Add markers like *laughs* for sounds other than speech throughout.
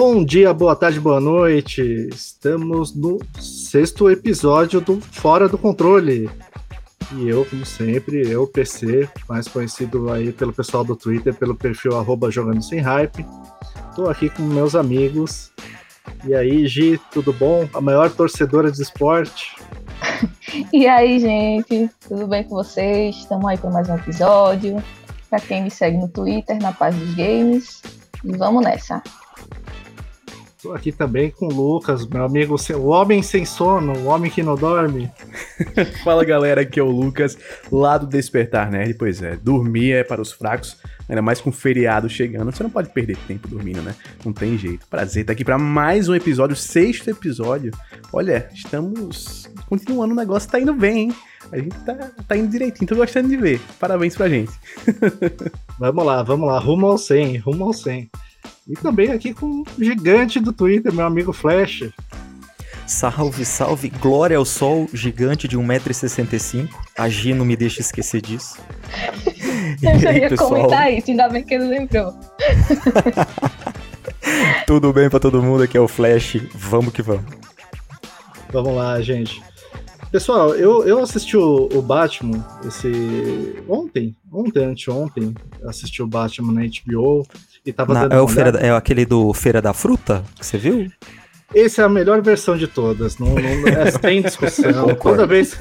Bom dia, boa tarde, boa noite. Estamos no sexto episódio do Fora do Controle. E eu, como sempre, eu, PC, mais conhecido aí pelo pessoal do Twitter, pelo perfil arroba Jogando Sem Hype. Tô aqui com meus amigos. E aí, Gi, tudo bom? A maior torcedora de esporte. *laughs* e aí, gente, tudo bem com vocês? Estamos aí para mais um episódio. Para quem me segue no Twitter, na Paz dos Games. E vamos nessa. Estou aqui também com o Lucas, meu amigo, o homem sem sono, o homem que não dorme. *laughs* Fala galera, aqui é o Lucas, lá do Despertar Nerd. Pois é, dormir é para os fracos, ainda mais com feriado chegando. Você não pode perder tempo dormindo, né? Não tem jeito. Prazer estar aqui para mais um episódio, sexto episódio. Olha, estamos continuando, o negócio tá indo bem, hein? A gente tá, tá indo direitinho, tô gostando de ver. Parabéns pra gente. *laughs* vamos lá, vamos lá, rumo ao 100, rumo ao 100. E também aqui com o gigante do Twitter, meu amigo Flash. Salve, salve, glória ao sol, gigante de 1,65m. A G não me deixa esquecer disso. *laughs* Eu já ia pessoal? comentar isso, ainda bem que ele lembrou. *laughs* Tudo bem pra todo mundo, aqui é o Flash, vamos que vamos. Vamos lá, gente. Pessoal, eu, eu assisti o, o Batman esse ontem, ontem, anteontem, assisti o Batman na HBO e tava na, é, o feira, é aquele do Feira da Fruta que você viu? Essa é a melhor versão de todas, não, não é, tem *laughs* discussão. Toda vez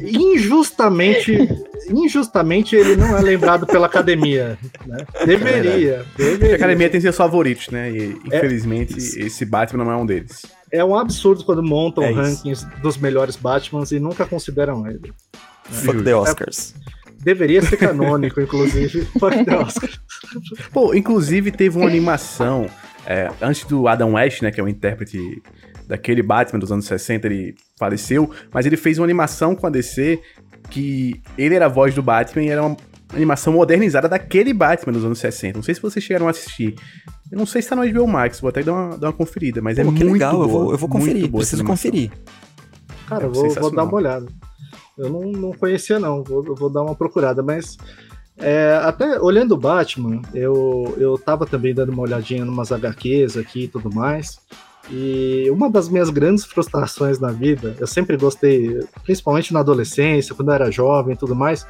injustamente, injustamente ele não é lembrado pela academia, né? Deveria, é deveria. A academia tem seus favoritos, né? E infelizmente é, esse Batman não é um deles. É um absurdo quando montam é rankings dos melhores Batmans e nunca consideram ele. Fuck the Oscars. Deveria ser canônico, inclusive. *laughs* Pô, inclusive teve uma animação é, antes do Adam West, né, que é o intérprete daquele Batman dos anos 60, ele faleceu, mas ele fez uma animação com a DC que ele era a voz do Batman e era uma animação modernizada daquele Batman dos anos 60. Não sei se vocês chegaram a assistir. Eu não sei se tá no HBO Max, vou até dar uma, dar uma conferida, mas é Pô, é muito legal, boa. Eu vou, eu vou conferir, preciso conferir. Cara, eu vou, vou, dar uma olhada. Eu não, não conhecia não, vou, vou dar uma procurada, mas é, até olhando o Batman, eu, eu tava também dando uma olhadinha em umas HQs aqui e tudo mais. E uma das minhas grandes frustrações na vida, eu sempre gostei, principalmente na adolescência, quando eu era jovem e tudo mais,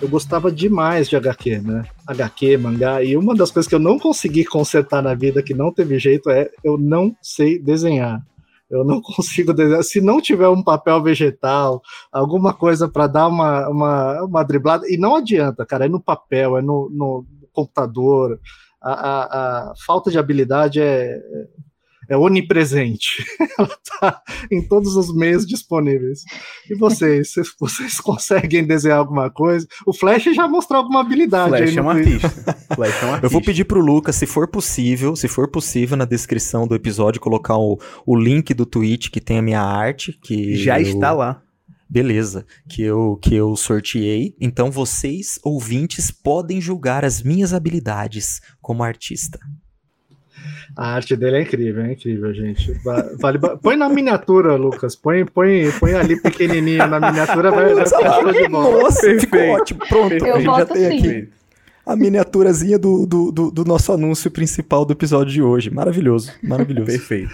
eu gostava demais de HQ, né? HQ, mangá, e uma das coisas que eu não consegui consertar na vida, que não teve jeito, é eu não sei desenhar. Eu não *laughs* consigo desenhar. Se não tiver um papel vegetal, alguma coisa para dar uma, uma, uma driblada, e não adianta, cara, é no papel, é no, no computador. A, a, a falta de habilidade é, é onipresente. *laughs* Ela está em todos os meios disponíveis. E vocês, vocês conseguem desenhar alguma coisa? O Flash já mostrou alguma habilidade. Flash é um artista. Flash é um artista. Eu vou pedir pro Lucas, se for possível, se for possível, na descrição do episódio, colocar o, o link do tweet que tem a minha arte. que Já eu... está lá. Beleza, que eu, que eu sorteei. Então vocês, ouvintes, podem julgar as minhas habilidades como artista. A arte dele é incrível, é incrível, gente. Vale, põe na miniatura, Lucas. Põe, põe, põe ali pequenininho na miniatura, vai, vai ficar show de bola. Nossa, Perfeito. ficou ótimo. Pronto, Eu a gente já tem sim. aqui a miniaturazinha do, do, do, do, nosso anúncio principal do episódio de hoje. Maravilhoso, maravilhoso. Perfeito.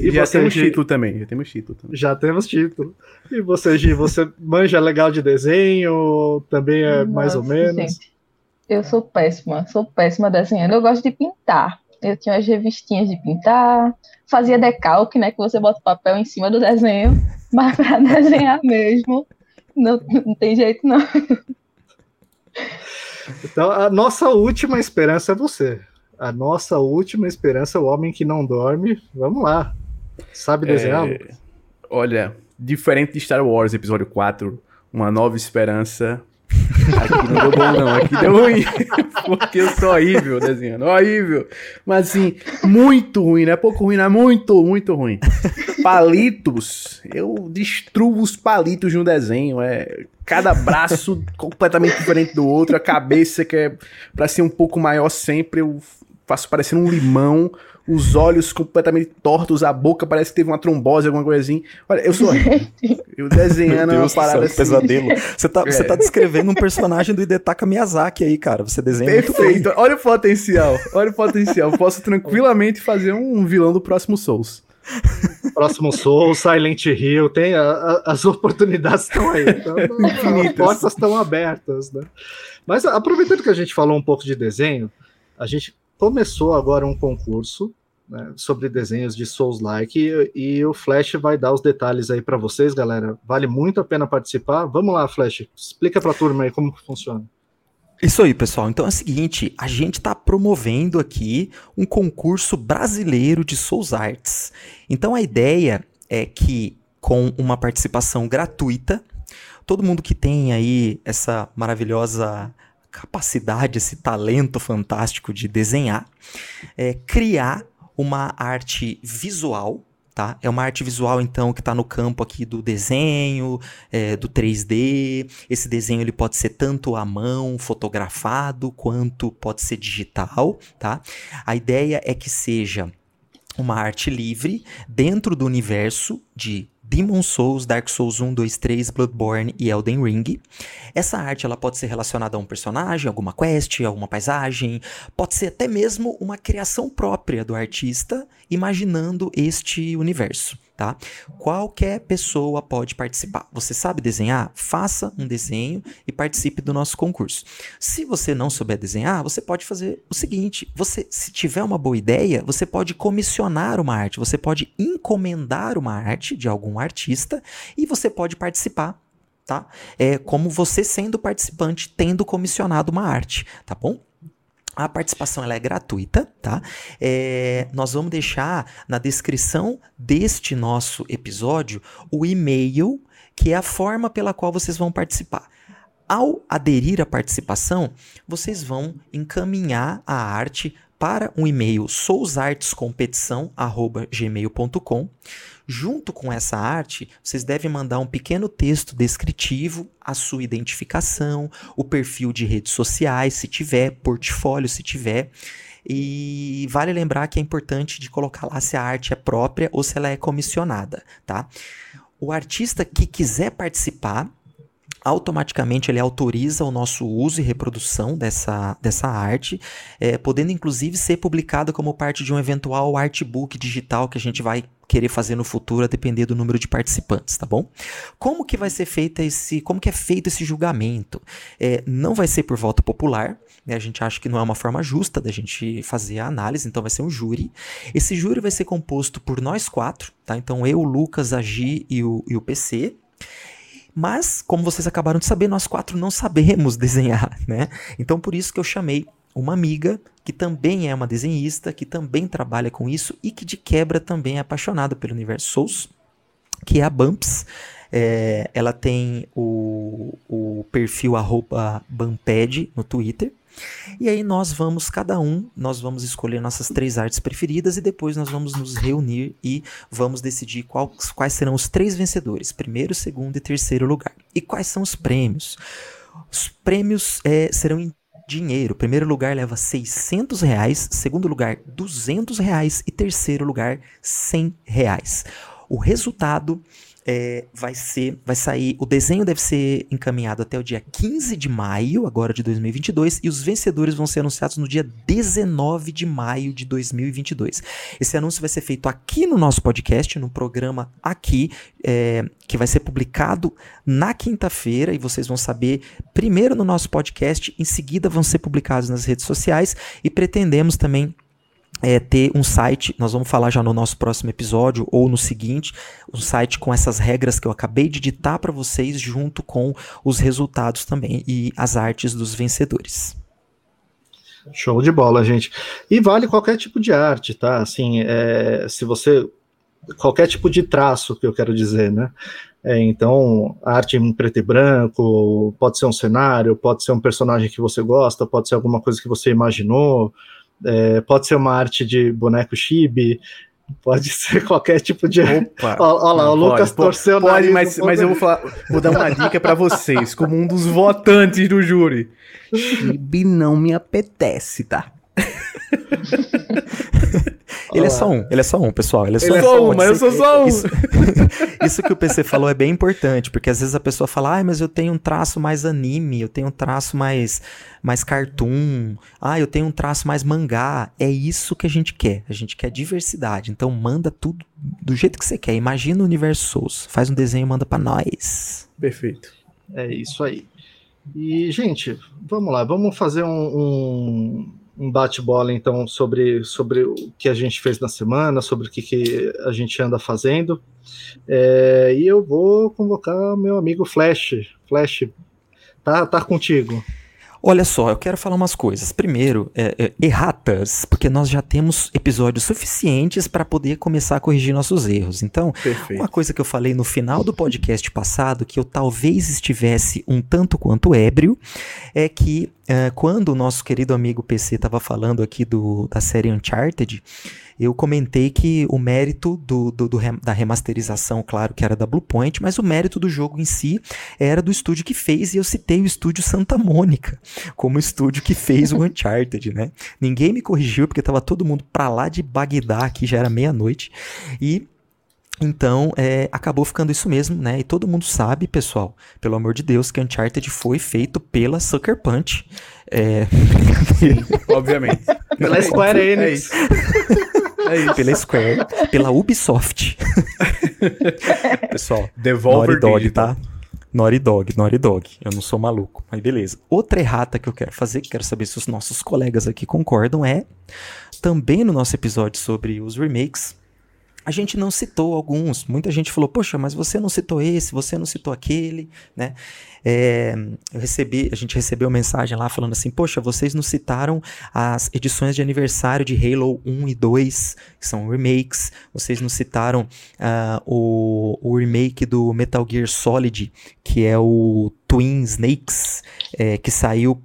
E, e já temos título também, já temos título também. Já temos título. E você, Gi, você manja legal de desenho? Também é Nossa, mais ou menos? Gente, eu sou péssima, sou péssima desenhando. Eu gosto de pintar. Eu tinha as revistinhas de pintar, fazia decalque, né? Que você bota o papel em cima do desenho, *laughs* mas para desenhar mesmo, não, não tem jeito, não. Então, a nossa última esperança é você. A nossa última esperança é o homem que não dorme. Vamos lá. Sabe desenhar? É... Olha, diferente de Star Wars Episódio 4, Uma Nova Esperança, Aqui não deu bom, não. Aqui deu ruim. *laughs* Porque eu sou horrível desenhando. Horrível. Mas assim, muito ruim, não é pouco ruim, não é muito, muito ruim. Palitos. Eu destruo os palitos no desenho. É cada braço *laughs* completamente diferente do outro. A cabeça que é pra ser um pouco maior sempre. Eu faço parecendo um limão, os olhos completamente tortos, a boca parece que teve uma trombose, alguma coisa assim. Olha, eu sou. *laughs* eu desenhando Deus uma parada céu, assim. pesadelo. Você tá, é. você tá descrevendo um personagem do Hidetaka Miyazaki aí, cara. Você desenha Perfeito. Olha o potencial. Olha o potencial. Posso tranquilamente fazer um vilão do próximo Souls. Próximo Soul, Silent Hill, tem a, a, as oportunidades estão aí. Então, *laughs* as portas estão abertas, né? Mas aproveitando que a gente falou um pouco de desenho, a gente começou agora um concurso né, sobre desenhos de Souls-like e, e, o Flash vai dar os detalhes aí para vocês, galera. Vale muito a pena participar. Vamos lá, Flash, explica para a turma aí como funciona. Isso aí, pessoal. Então é o seguinte, a gente está promovendo aqui um concurso brasileiro de Souls Arts. Então a ideia é que com uma participação gratuita, todo mundo que tem aí essa maravilhosa capacidade, esse talento fantástico de desenhar, é, criar uma arte visual Tá? É uma arte visual, então, que está no campo aqui do desenho, é, do 3D. Esse desenho ele pode ser tanto à mão, fotografado, quanto pode ser digital. Tá? A ideia é que seja uma arte livre dentro do universo de Demon Souls, Dark Souls 1, 2, 3, Bloodborne e Elden Ring. Essa arte ela pode ser relacionada a um personagem, alguma quest, alguma paisagem, pode ser até mesmo uma criação própria do artista imaginando este universo tá? Qualquer pessoa pode participar. Você sabe desenhar? Faça um desenho e participe do nosso concurso. Se você não souber desenhar, você pode fazer o seguinte: você, se tiver uma boa ideia, você pode comissionar uma arte, você pode encomendar uma arte de algum artista e você pode participar. Tá? É como você sendo participante, tendo comissionado uma arte, tá bom? A participação ela é gratuita, tá? É, nós vamos deixar na descrição deste nosso episódio o e-mail, que é a forma pela qual vocês vão participar. Ao aderir à participação, vocês vão encaminhar a arte para um e-mail sousartescompetição@gmail.com. Junto com essa arte, vocês devem mandar um pequeno texto descritivo, a sua identificação, o perfil de redes sociais, se tiver, portfólio, se tiver. E vale lembrar que é importante de colocar lá se a arte é própria ou se ela é comissionada, tá? O artista que quiser participar, automaticamente ele autoriza o nosso uso e reprodução dessa, dessa arte, é, podendo inclusive ser publicada como parte de um eventual artbook digital que a gente vai querer fazer no futuro a depender do número de participantes, tá bom? Como que vai ser feito esse, como que é feito esse julgamento? É, não vai ser por voto popular, né? A gente acha que não é uma forma justa da gente fazer a análise, então vai ser um júri. Esse júri vai ser composto por nós quatro, tá? Então eu, o Lucas, a Gi e o, e o PC. Mas, como vocês acabaram de saber, nós quatro não sabemos *laughs* desenhar, né? Então, por isso que eu chamei uma amiga que também é uma desenhista, que também trabalha com isso e que de quebra também é apaixonada pelo universo Souls, que é a Bumps. É, ela tem o, o perfil arroba Bumped no Twitter. E aí nós vamos, cada um, nós vamos escolher nossas três artes preferidas e depois nós vamos nos reunir e vamos decidir qual, quais serão os três vencedores, primeiro, segundo e terceiro lugar. E quais são os prêmios? Os prêmios é, serão em dinheiro. Primeiro lugar leva 600 reais, segundo lugar 200 reais e terceiro lugar 100 reais. O resultado é, vai ser, vai sair, o desenho deve ser encaminhado até o dia 15 de maio, agora de 2022, e os vencedores vão ser anunciados no dia 19 de maio de 2022. Esse anúncio vai ser feito aqui no nosso podcast, no programa aqui, é, que vai ser publicado na quinta-feira, e vocês vão saber primeiro no nosso podcast, em seguida vão ser publicados nas redes sociais, e pretendemos também é, ter um site, nós vamos falar já no nosso próximo episódio ou no seguinte, um site com essas regras que eu acabei de ditar para vocês, junto com os resultados também e as artes dos vencedores. Show de bola, gente. E vale qualquer tipo de arte, tá? Assim, é, se você. Qualquer tipo de traço que eu quero dizer, né? É, então, arte em preto e branco, pode ser um cenário, pode ser um personagem que você gosta, pode ser alguma coisa que você imaginou, é, pode ser uma arte de boneco chibi, pode *laughs* ser qualquer tipo de. Opa! *laughs* Olha lá, o Lucas pode, torceu pode, nariz, mas, mas eu vou falar, vou dar uma dica para vocês, como um dos votantes do júri. Chibi não me apetece, tá? *laughs* ele é só um, ele é só um, pessoal. Ele é só, ele um, é só um, mas eu sou só um. Isso, *laughs* isso, que o PC falou é bem importante, porque às vezes a pessoa fala, ah, mas eu tenho um traço mais anime, eu tenho um traço mais, mais cartoon, ah, eu tenho um traço mais mangá. É isso que a gente quer. A gente quer diversidade. Então manda tudo do jeito que você quer. Imagina o universo Souls. Faz um desenho e manda para nós. Perfeito. É isso aí. E, gente, vamos lá, vamos fazer um, um, um bate-bola então sobre, sobre o que a gente fez na semana, sobre o que, que a gente anda fazendo. É, e eu vou convocar meu amigo Flash. Flash, tá, tá contigo. Olha só, eu quero falar umas coisas. Primeiro, é, é, erratas, porque nós já temos episódios suficientes para poder começar a corrigir nossos erros. Então, Perfeito. uma coisa que eu falei no final do podcast passado, que eu talvez estivesse um tanto quanto ébrio, é que é, quando o nosso querido amigo PC estava falando aqui do, da série Uncharted, eu comentei que o mérito do, do, do, da remasterização, claro que era da Bluepoint, mas o mérito do jogo em si era do estúdio que fez, e eu citei o estúdio Santa Mônica como estúdio que fez o *laughs* Uncharted, né? Ninguém me corrigiu, porque tava todo mundo pra lá de Bagdá, aqui já era meia-noite, e então, é, acabou ficando isso mesmo, né? E todo mundo sabe, pessoal, pelo amor de Deus, que Uncharted foi feito pela Sucker Punch. É... Sim, *laughs* obviamente. Pela Square Enix. É é isso. Pela Square, pela Ubisoft. *laughs* Pessoal, Devolver Naughty Dog, tá? Naughty Dog, Naughty Dog. Eu não sou maluco. Mas beleza. Outra errata que eu quero fazer, que quero saber se os nossos colegas aqui concordam, é também no nosso episódio sobre os remakes, a gente não citou alguns. Muita gente falou, poxa, mas você não citou esse, você não citou aquele, né? É, eu recebi, a gente recebeu mensagem lá falando assim, poxa, vocês não citaram as edições de aniversário de Halo 1 e 2, que são remakes. Vocês não citaram uh, o, o remake do Metal Gear Solid, que é o Twin Snakes, é, que saiu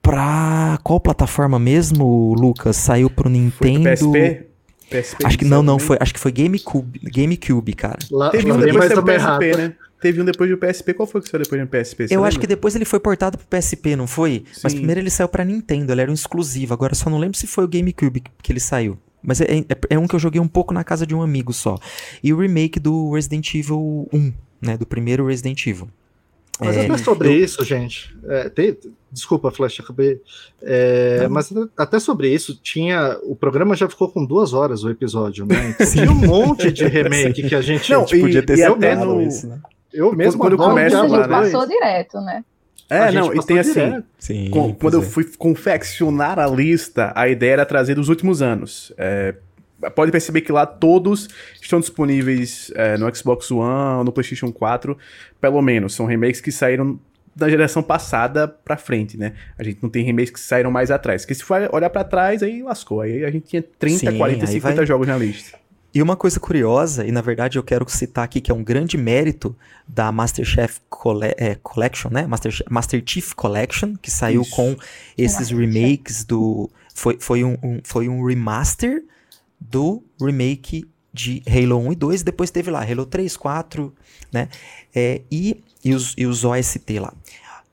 pra qual plataforma mesmo, Lucas? Saiu pro Nintendo. PSP? PSP acho que não, não foi. Acho que foi GameCube, GameCube, cara. Lá, Teve um depois do PSP, né? Teve um depois do PSP. Qual foi que saiu depois do PSP? eu lembra? acho que depois ele foi portado pro PSP, não foi? Sim. Mas primeiro ele saiu pra Nintendo, ele era um exclusivo. Agora só não lembro se foi o GameCube que ele saiu. Mas é, é, é, um que eu joguei um pouco na casa de um amigo só. E o remake do Resident Evil 1, né? Do primeiro Resident Evil. Mas é, até sobre eu... isso, gente. É, tem, desculpa, Flash, acabei. É, mas até sobre isso, tinha. O programa já ficou com duas horas o episódio, né? *laughs* Então, tinha um monte de remake que a gente, Não, e, podia ter até no, isso, né? Eu mesmo quando eu começo lá, a gente né? passou direto, né? É, não, e tem assim, Sim, com, quando eu é. fui confeccionar a lista, a ideia era trazer dos últimos anos. É, pode perceber que lá todos estão disponíveis é, no Xbox One, no PlayStation 4, pelo menos. São remakes que saíram da geração passada pra frente, né? A gente não tem remakes que saíram mais atrás. Porque se for olhar para trás, aí lascou. Aí a gente tinha 30, Sim, 40, 50 vai... jogos na lista. E uma coisa curiosa, e na verdade eu quero citar aqui que é um grande mérito da MasterChef Colle é, Collection, né? Master, Master Chief Collection, que saiu Isso. com esses remakes do. Foi, foi, um, um, foi um remaster do remake de Halo 1 e 2, depois teve lá Halo 3, 4, né? É, e, e, os, e os OST lá.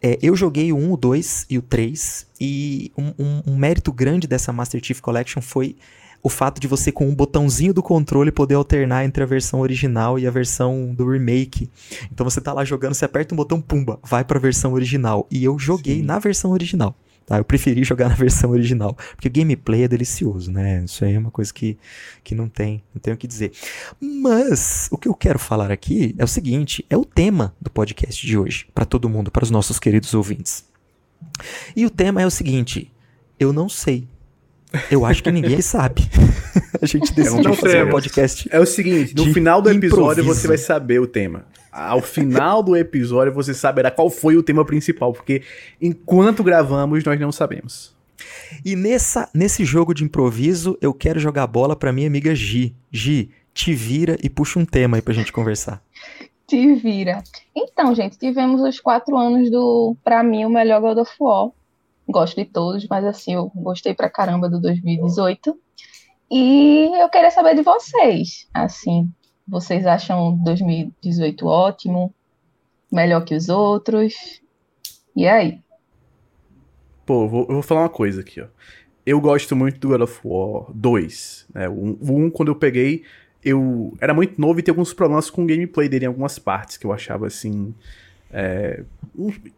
É, eu joguei o 1, o 2 e o 3, e um, um, um, mérito grande dessa Master Chief Collection foi o fato de você, com um botãozinho do controle, poder alternar entre a versão original e a versão do remake. Então você tá lá jogando, você aperta um botão, pumba, vai pra versão original. E eu joguei Sim. na versão original. Tá? Eu preferi *laughs* jogar na versão original, porque o gameplay é delicioso, né? Isso aí é uma coisa que, que não tem, não tenho o que dizer. Mas o que eu quero falar aqui é o seguinte, é o tema do podcast de hoje, para todo mundo, para os nossos queridos ouvintes. E o tema é o seguinte, eu não sei. Eu acho que ninguém *laughs* sabe. *laughs* a gente decidiu fazer um podcast. É o seguinte, no final do episódio improviso. você vai saber o tema ao final do episódio você saberá qual foi o tema principal, porque enquanto gravamos nós não sabemos. E nessa, nesse jogo de improviso, eu quero jogar bola para minha amiga Gi. Gi, te vira e puxa um tema aí pra gente conversar. Te vira. Então, gente, tivemos os quatro anos do, pra mim, o melhor God of War. Gosto de todos, mas assim, eu gostei pra caramba do 2018. E eu queria saber de vocês, assim, vocês acham 2018 ótimo? Melhor que os outros? E aí? Pô, eu vou, eu vou falar uma coisa aqui, ó. eu gosto muito do God of War 2. Né? O 1, quando eu peguei, eu era muito novo e tinha alguns problemas com o gameplay dele em algumas partes que eu achava assim. É,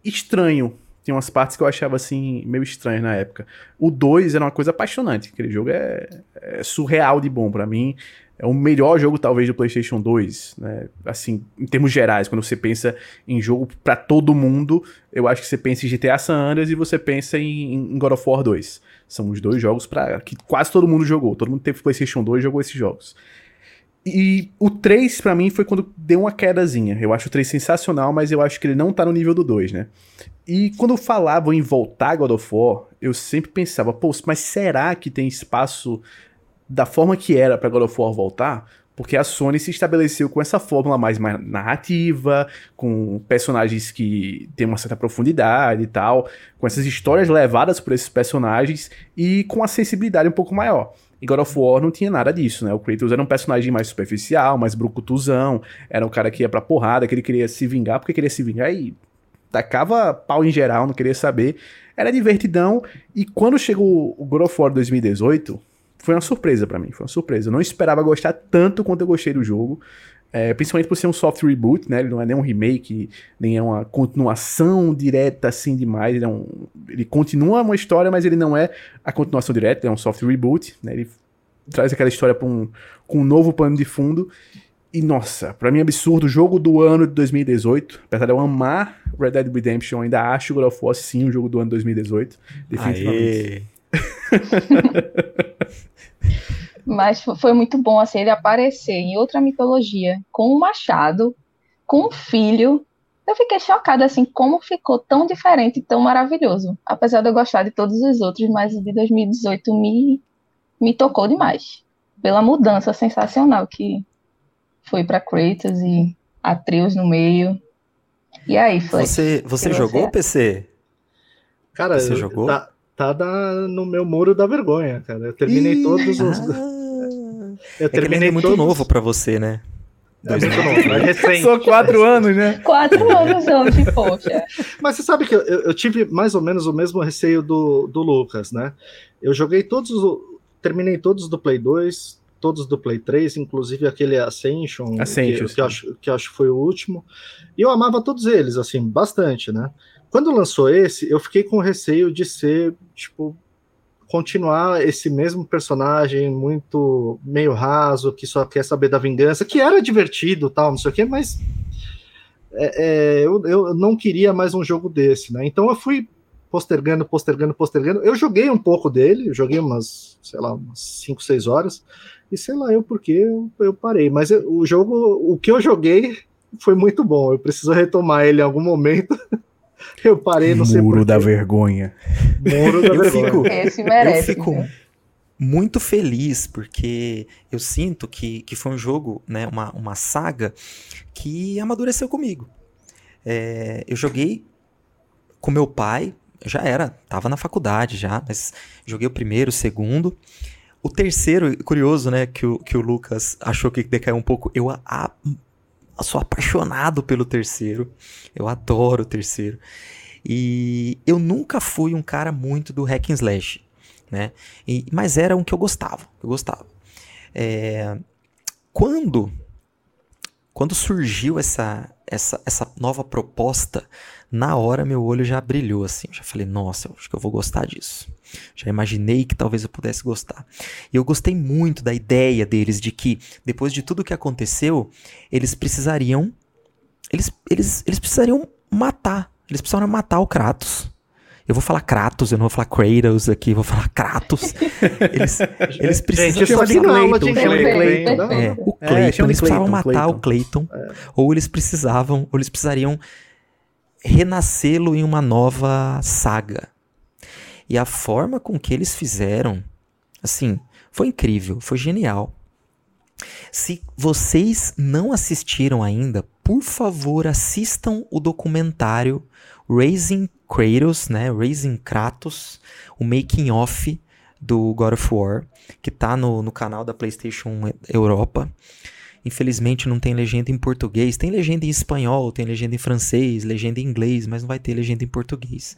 estranho. Tinha umas partes que eu achava assim, meio estranhas na época. O 2 era uma coisa apaixonante. Aquele jogo é, é surreal de bom para mim. É o melhor jogo, talvez, do PlayStation 2, né? Assim, em termos gerais, quando você pensa em jogo para todo mundo, eu acho que você pensa em GTA San Andreas e você pensa em, em God of War 2. São os dois jogos para que quase todo mundo jogou. Todo mundo teve PlayStation 2 e jogou esses jogos. E o 3, para mim, foi quando deu uma quedazinha. Eu acho o 3 sensacional, mas eu acho que ele não tá no nível do 2, né? E quando falavam em voltar God of War, eu sempre pensava, pô, mas será que tem espaço da forma que era para God of War voltar? Porque a Sony se estabeleceu com essa fórmula mais, mais narrativa, com personagens que têm uma certa profundidade e tal, com essas histórias levadas por esses personagens e com a sensibilidade um pouco maior. Em God of War não tinha nada disso, né? O Kratos era um personagem mais superficial, mais brucutuzão, era um cara que ia pra porrada, que ele queria se vingar, porque queria se vingar e tacava pau em geral, não queria saber. Era divertidão, e quando chegou o God of War 2018, foi uma surpresa para mim, foi uma surpresa. Eu não esperava gostar tanto quanto eu gostei do jogo. É, principalmente por ser um soft reboot, né? Ele não é nem um remake, nem é uma continuação direta assim demais. Ele, é um, ele continua uma história, mas ele não é a continuação direta, é um soft reboot, né? Ele traz aquela história pra um, com um novo plano de fundo. E nossa, para mim é absurdo, jogo do ano de 2018. Apesar de eu amar Red Dead Redemption, ainda acho God of War sim o jogo do ano de 2018. Definitivamente. *laughs* Mas foi muito bom assim ele aparecer em outra mitologia com um machado, com um filho. Eu fiquei chocada assim como ficou tão diferente, tão maravilhoso. Apesar de eu gostar de todos os outros, mas o de 2018 me me tocou demais pela mudança sensacional que foi para Kratos e Atreus no meio. E aí, foi. Você, você jogou você... PC? Cara, você jogou? Tá, tá no meu muro da vergonha, cara. Eu terminei Ih, todos os. Ah. *laughs* Eu terminei é, é muito todos... novo para você, né? É muito novo, é recente. Só quatro anos, né? Quatro anos hoje, poxa. *laughs* Mas você sabe que eu, eu, tive mais ou menos o mesmo receio do, do Lucas, né? Eu joguei todos, terminei todos do Play 2, todos do Play 3, inclusive aquele Ascension, Ascension que, que, acho, que acho que foi o último. E eu amava todos eles, assim, bastante, né? Quando lançou esse, eu fiquei com receio de ser, tipo, continuar esse mesmo personagem muito meio raso, que só quer saber da vingança, que era divertido, tal, não sei o quê, mas é, é, eu, eu não queria mais um jogo desse, né? Então eu fui postergando, postergando, postergando. Eu joguei um pouco dele, joguei umas, sei lá, umas 5, 6 horas, e sei lá eu porque eu, eu parei. Mas eu, o jogo, o que eu joguei foi muito bom. Eu preciso retomar ele em algum momento. *laughs* Eu parei, sei Muro da vergonha. Muro da eu vergonha. Fico, Esse merece. Eu fico né? muito feliz, porque eu sinto que, que foi um jogo, né, uma, uma saga que amadureceu comigo. É, eu joguei com meu pai, já era, tava na faculdade já, mas joguei o primeiro, o segundo. O terceiro, curioso, né, que o, que o Lucas achou que decaiu um pouco, eu a, eu sou apaixonado pelo terceiro. Eu adoro o terceiro. E eu nunca fui um cara muito do hack and slash, né? E, mas era um que eu gostava, eu gostava. É, quando quando surgiu essa, essa, essa nova proposta, na hora meu olho já brilhou assim. Já falei, nossa, eu acho que eu vou gostar disso. Já imaginei que talvez eu pudesse gostar. E eu gostei muito da ideia deles de que, depois de tudo que aconteceu, eles precisariam. Eles, eles, eles precisariam matar. Eles precisariam matar o Kratos. Eu vou falar Kratos, eu não vou falar Kratos aqui, vou falar Kratos. *laughs* Eles, eles precisam Gente, de Clayton, Clayton. É, o Clayton, é, eles precisavam matar Clayton. o Clayton, é. ou eles precisavam, ou eles precisariam renascê-lo em uma nova saga. E a forma com que eles fizeram, assim, foi incrível, foi genial. Se vocês não assistiram ainda, por favor, assistam o documentário Raising Kratos, né? Raising Kratos, o making off do God of War, que tá no, no canal da PlayStation Europa. Infelizmente não tem legenda em português. Tem legenda em espanhol, tem legenda em francês, legenda em inglês, mas não vai ter legenda em português.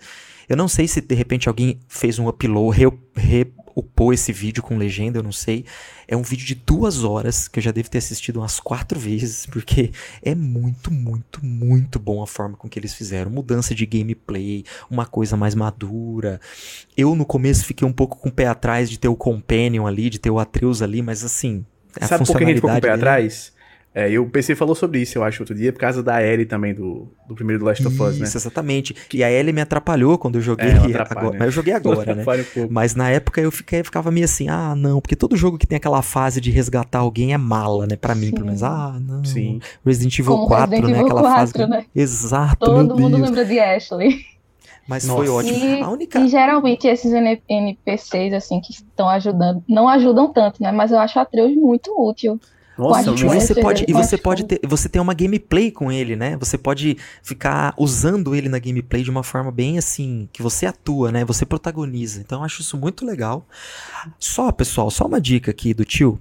Eu não sei se de repente alguém fez um upload, re, re, upou esse vídeo com legenda, eu não sei. É um vídeo de duas horas que eu já devo ter assistido umas quatro vezes, porque é muito, muito, muito bom a forma com que eles fizeram. Mudança de gameplay, uma coisa mais madura. Eu no começo fiquei um pouco com o pé atrás de ter o Companion ali, de ter o Atreus ali, mas assim. Sabe por que a gente ficou com o pé dele... atrás? É, e o PC falou sobre isso, eu acho, outro dia, por causa da Ellie também, do, do primeiro do Last of Us, né? Isso, exatamente. E a Ellie me atrapalhou quando eu joguei é, *laughs* agora. Mas eu joguei agora, né? Um Mas na época eu fiquei, ficava meio assim, ah, não, porque todo jogo que tem aquela fase de resgatar alguém é mala, né? Pra mim, Sim. pelo menos. Ah, não. Sim. Resident Evil Como 4, Resident né? aquela 4, fase. Né? Exato. Todo mundo Deus. lembra de Ashley. Mas Nossa. foi ótimo. E, a única... e geralmente esses NPCs, assim, que estão ajudando, não ajudam tanto, né? Mas eu acho a Atreus muito útil. Nossa, e você pode, e você pode ter, você tem uma gameplay com ele, né? Você pode ficar usando ele na gameplay de uma forma bem assim, que você atua, né? Você protagoniza. Então eu acho isso muito legal. Só, pessoal, só uma dica aqui do tio.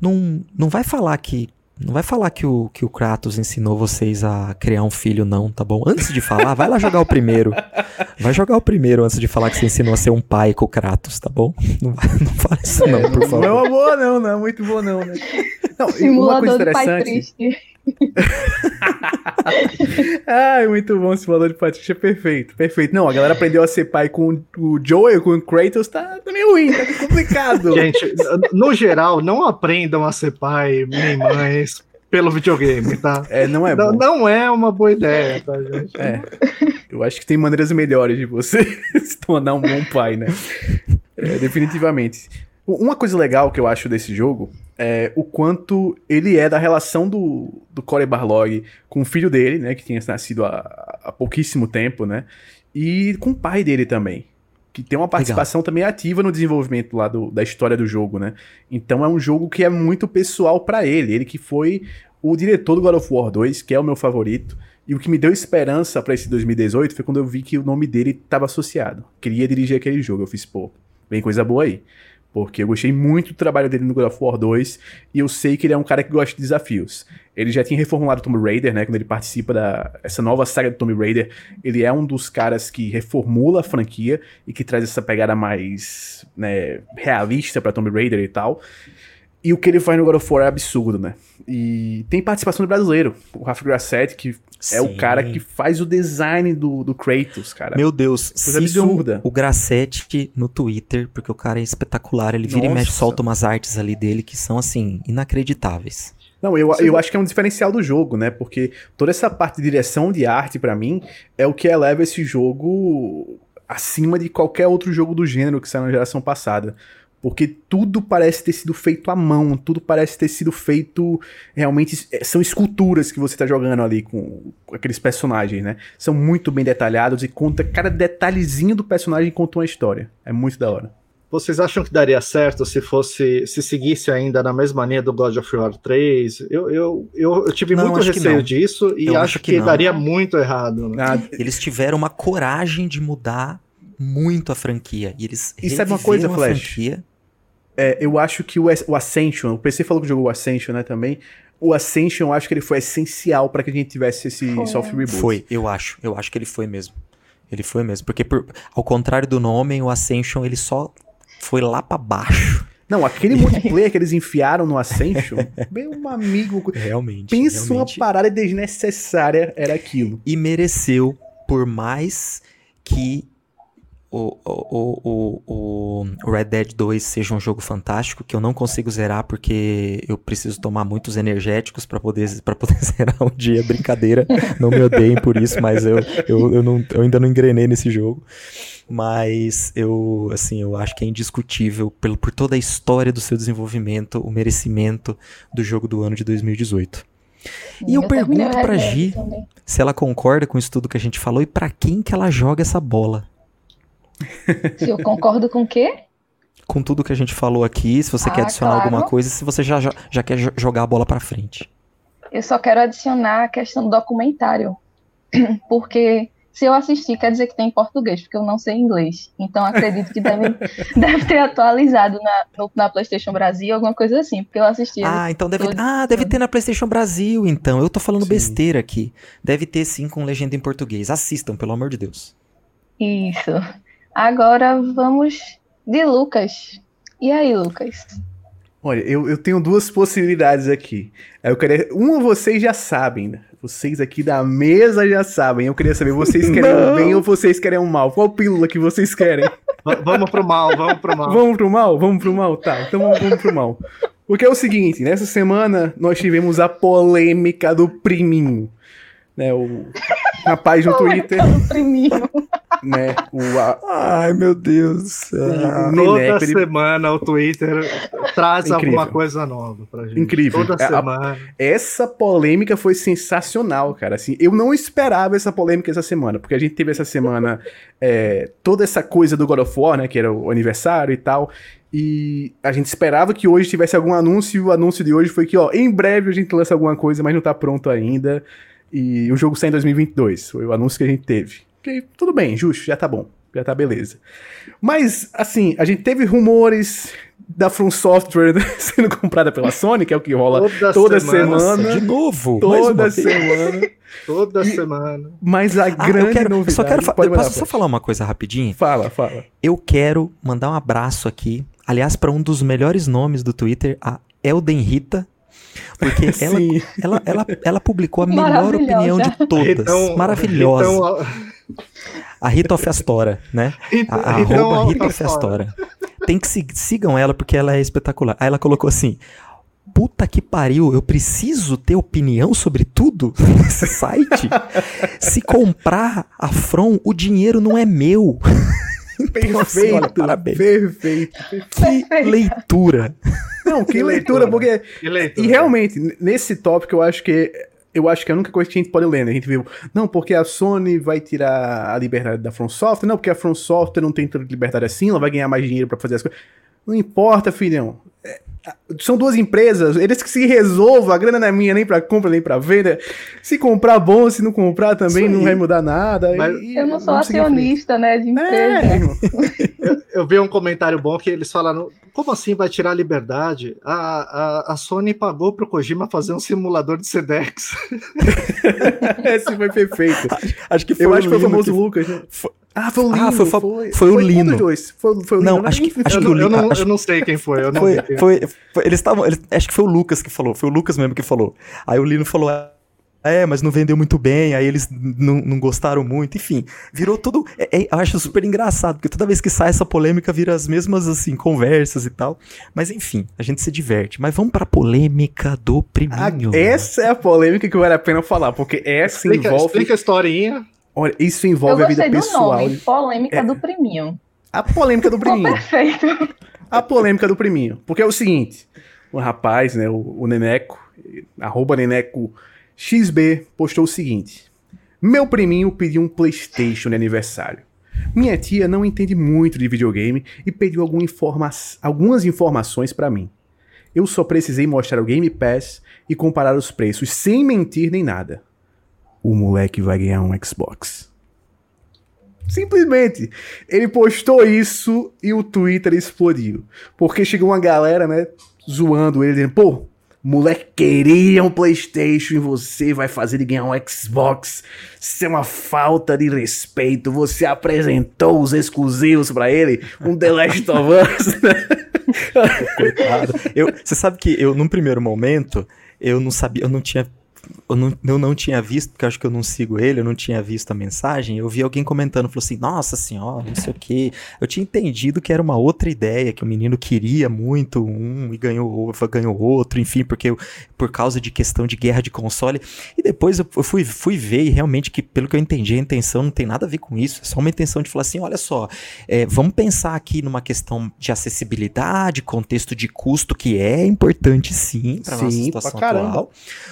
Não, não vai falar que não vai falar que o, que o Kratos ensinou vocês a criar um filho, não, tá bom? Antes de falar, vai lá jogar o primeiro. Vai jogar o primeiro antes de falar que você ensinou a ser um pai com o Kratos, tá bom? Não, vai, não fala isso, não, por favor. Não é uma boa, não, não é muito boa, não, né? Não, uma coisa interessante. *laughs* Ai, muito bom esse valor de Patrícia, perfeito, perfeito. Não, a galera aprendeu a ser pai com o Joel, com o Kratos, tá, tá meio ruim, tá complicado. *laughs* Gente, no geral, não aprendam a ser pai nem mães pelo videogame, tá? É, não é não, não, é uma boa ideia, tá, gente? É. Eu acho que tem maneiras melhores de você *laughs* se tornar um bom pai, né? É, definitivamente. Uma coisa legal que eu acho desse jogo é o quanto ele é da relação do, do Corey Barlog com o filho dele, né? Que tinha nascido há, há pouquíssimo tempo, né? E com o pai dele também. Que tem uma participação legal. também ativa no desenvolvimento lá do, da história do jogo, né? Então é um jogo que é muito pessoal para ele. Ele que foi o diretor do God of War 2, que é o meu favorito. E o que me deu esperança para esse 2018 foi quando eu vi que o nome dele estava associado. Queria dirigir aquele jogo. Eu fiz, pô, vem coisa boa aí. Porque eu gostei muito do trabalho dele no God of War 2 e eu sei que ele é um cara que gosta de desafios. Ele já tinha reformulado Tomb Raider, né? Quando ele participa da essa nova saga do Tomb Raider, ele é um dos caras que reformula a franquia e que traz essa pegada mais né, realista para Tomb Raider e tal. E o que ele faz no God of War é absurdo, né? E tem participação do brasileiro, o Rafa Grassetti, que Sim. é o cara que faz o design do, do Kratos, cara. Meu Deus, Coisa absurda. o Grassetti no Twitter, porque o cara é espetacular, ele vira Nossa. e mexe, solta umas artes ali dele que são, assim, inacreditáveis. Não, eu, eu acho que é um diferencial do jogo, né? Porque toda essa parte de direção de arte, para mim, é o que eleva esse jogo acima de qualquer outro jogo do gênero que saiu na geração passada. Porque tudo parece ter sido feito à mão, tudo parece ter sido feito. Realmente. É, são esculturas que você tá jogando ali com, com aqueles personagens, né? São muito bem detalhados e conta. Cada detalhezinho do personagem conta uma história. É muito da hora. Vocês acham que daria certo se fosse. se seguisse ainda na mesma linha do God of War 3? Eu, eu, eu, eu tive não, muito receio disso e eu acho, acho que, que daria muito errado. Né? Ah, eles tiveram uma coragem de mudar muito a franquia. E eles e sabe uma coisa, Flash? Franquia é, eu acho que o, o Ascension, o PC falou que jogou o Ascension, né, também. O Ascension, eu acho que ele foi essencial para que a gente tivesse esse foi. soft reboot. Foi, eu acho. Eu acho que ele foi mesmo. Ele foi mesmo. Porque, por, ao contrário do nome, o Ascension, ele só foi lá para baixo. Não, aquele *laughs* multiplayer que eles enfiaram no Ascension, *laughs* meu amigo. Realmente. Pensa realmente. uma parada desnecessária, era aquilo. E mereceu, por mais que o, o, o, o Red Dead 2 seja um jogo fantástico, que eu não consigo zerar porque eu preciso tomar muitos energéticos para poder, *laughs* pra poder zerar um dia. Brincadeira, não me odeiem por isso, mas eu, eu, eu, não, eu ainda não engrenei nesse jogo. Mas eu, assim, eu acho que é indiscutível pelo, por toda a história do seu desenvolvimento, o merecimento do jogo do ano de 2018. E eu, eu pergunto pra Gi se ela concorda com isso tudo que a gente falou e para quem que ela joga essa bola. Se eu concordo com o quê? Com tudo que a gente falou aqui, se você ah, quer adicionar claro. alguma coisa, se você já, já, já quer jogar a bola para frente. Eu só quero adicionar a questão do documentário, *clears throat* porque Se eu assistir, quer dizer que tem em português, porque eu não sei inglês. Então acredito que deve, *laughs* deve ter atualizado na, no, na PlayStation Brasil, alguma coisa assim, porque eu assisti. Ah, então deve, ah, deve ter na PlayStation Brasil, então. Eu tô falando sim. besteira aqui. Deve ter sim com legenda em português. Assistam, pelo amor de Deus. Isso. Agora vamos de Lucas. E aí, Lucas? Olha, eu, eu tenho duas possibilidades aqui. Eu queria, uma vocês já sabem, né? Vocês aqui da mesa já sabem. Eu queria saber, vocês querem o bem ou vocês querem o mal? Qual pílula que vocês querem? *laughs* vamos pro mal, vamos pro mal. Vamos pro mal? Vamos pro mal? Tá, então vamos, vamos pro mal. Porque é o seguinte, nessa semana nós tivemos a polêmica do priminho né, o rapaz no Twitter. Né, o, a, Ai, meu Deus. O, Toda semana o Twitter traz Incrível. alguma coisa nova pra gente. Incrível. Toda é, semana. A, essa polêmica foi sensacional, cara. Assim, eu não esperava essa polêmica essa semana, porque a gente teve essa semana *laughs* é, toda essa coisa do God of War, né, que era o aniversário e tal. E a gente esperava que hoje tivesse algum anúncio, e o anúncio de hoje foi que, ó, em breve a gente lança alguma coisa, mas não tá pronto ainda. E o jogo sai em 2022. Foi o anúncio que a gente teve. Ok, tudo bem, justo, já tá bom. Já tá beleza. Mas, assim, a gente teve rumores da From Software *laughs* sendo comprada pela Sony, que é o que rola toda, toda semana. semana. De novo. Toda semana. *laughs* toda semana. Mas a ah, grande quero, novidade... Só quero pode posso só falar uma coisa rapidinho? Fala, fala. Eu quero mandar um abraço aqui, aliás, para um dos melhores nomes do Twitter, a Elden Rita, porque *laughs* ela, ela, ela, ela, publicou a melhor opinião de todas. Então, Maravilhosa. Então, a Rita Fiastora, né? A, a arroba Rita Fiastora. Tem que sig sigam ela porque ela é espetacular. Aí ela colocou assim: puta que pariu, eu preciso ter opinião sobre tudo nesse site? Se comprar a From, o dinheiro não é meu. Perfeito, *laughs* assim, olha, parabéns. Perfeito, perfeito. Que leitura. Não, que, que leitura, leitura, porque. Que leitura, e realmente, nesse tópico, eu acho que. Eu acho que é a única coisa que a gente pode ler, né? A gente viu, não, porque a Sony vai tirar a liberdade da From Software, não, porque a From Software não tem tanta liberdade assim, ela vai ganhar mais dinheiro para fazer as coisas. Não importa, filhão. É, são duas empresas, eles que se resolvam, a grana não é minha nem para compra nem para venda. Se comprar bom, se não comprar também não vai mudar nada. Mas e, eu não sou acionista, né, de empresa. É, *laughs* eu, eu, vi um comentário bom que eles falaram, como assim vai tirar a liberdade? A, a, a Sony pagou pro Kojima fazer um simulador de Sedex. *laughs* Esse foi perfeito. Acho que foi eu acho que foi o famoso que... Lucas, né? Foi... Ah, foi o Lino. Ah, foi, foi, foi, foi o Lino. Foi, foi o não, Lino. Acho que, acho que o Lino. Eu não, acho... eu não sei quem foi. Eu não foi, foi, foi, eles estavam. Acho que foi o Lucas que falou. Foi o Lucas mesmo que falou. Aí o Lino falou: é, mas não vendeu muito bem, aí eles não gostaram muito, enfim, virou tudo. É, é, eu acho super engraçado, porque toda vez que sai essa polêmica vira as mesmas, assim, conversas e tal. Mas enfim, a gente se diverte. Mas vamos pra polêmica do priminho. Ah, essa é a polêmica que vale a pena falar, porque essa explica, envolve. Explica a historinha. Olha, isso envolve a vida pessoal. Nome, polêmica é, do priminho. A polêmica do priminho. Oh, perfeito. A polêmica do priminho. Porque é o seguinte: o rapaz, né, o, o Neneco, arroba Neneco XB, postou o seguinte: Meu priminho pediu um PlayStation de aniversário. Minha tia não entende muito de videogame e pediu informa algumas informações para mim. Eu só precisei mostrar o Game Pass e comparar os preços sem mentir nem nada o moleque vai ganhar um Xbox. Simplesmente. Ele postou isso e o Twitter explodiu. Porque chegou uma galera, né, zoando ele, dizendo, pô, moleque queria um PlayStation e você vai fazer ele ganhar um Xbox. Isso é uma falta de respeito. Você apresentou os exclusivos para ele, um The Last of Us. *laughs* Coitado. Você sabe que eu, num primeiro momento, eu não sabia, eu não tinha eu não, eu não tinha visto, porque acho que eu não sigo ele, eu não tinha visto a mensagem, eu vi alguém comentando, falou assim, nossa senhora, não sei o que. Eu tinha entendido que era uma outra ideia, que o menino queria muito um e ganhou, ganhou outro, enfim, porque por causa de questão de guerra de console. E depois eu fui, fui ver e realmente que, pelo que eu entendi, a intenção não tem nada a ver com isso, é só uma intenção de falar assim, olha só, é, vamos pensar aqui numa questão de acessibilidade, contexto de custo, que é importante sim para nossa situação atual.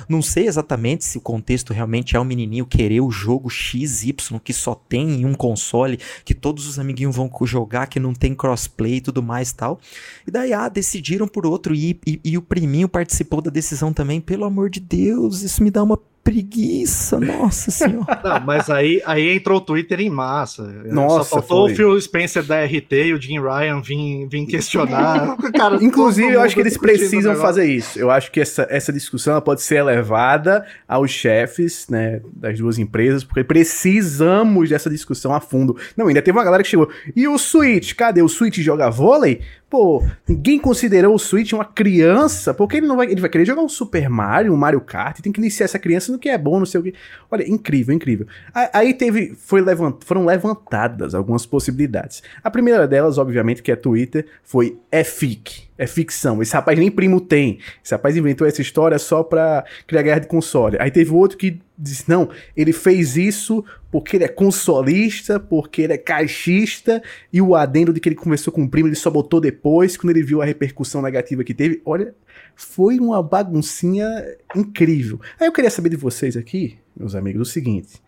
Não sei exatamente exatamente se o contexto realmente é o menininho querer o jogo XY que só tem em um console, que todos os amiguinhos vão jogar, que não tem crossplay e tudo mais tal. E daí, ah, decidiram por outro e, e, e o priminho participou da decisão também. Pelo amor de Deus, isso me dá uma preguiça, nossa senhora. *laughs* Não, mas aí, aí entrou o Twitter em massa. Nossa, Só faltou foi. o Phil Spencer da RT e o Jim Ryan vir, vir questionar. Cara, Inclusive, eu acho que eles precisam fazer isso. Eu acho que essa, essa discussão pode ser elevada aos chefes né, das duas empresas, porque precisamos dessa discussão a fundo. Não, ainda teve uma galera que chegou. E o Switch? Cadê? O Switch joga vôlei? Pô, ninguém considerou o Switch uma criança, porque ele não vai, ele vai querer jogar um Super Mario, um Mario Kart, tem que iniciar essa criança que é bom, não sei o que. Olha, incrível, incrível. Aí teve, foi levant, foram levantadas algumas possibilidades. A primeira delas, obviamente, que é Twitter, foi é fic, é ficção. Esse rapaz nem primo tem. Esse rapaz inventou essa história só pra criar guerra de console. Aí teve outro que disse, não, ele fez isso porque ele é consolista, porque ele é caixista, e o adendo de que ele conversou com o primo, ele só botou depois, quando ele viu a repercussão negativa que teve. Olha, foi uma baguncinha incrível. Aí eu queria saber de vocês aqui, meus amigos, o seguinte.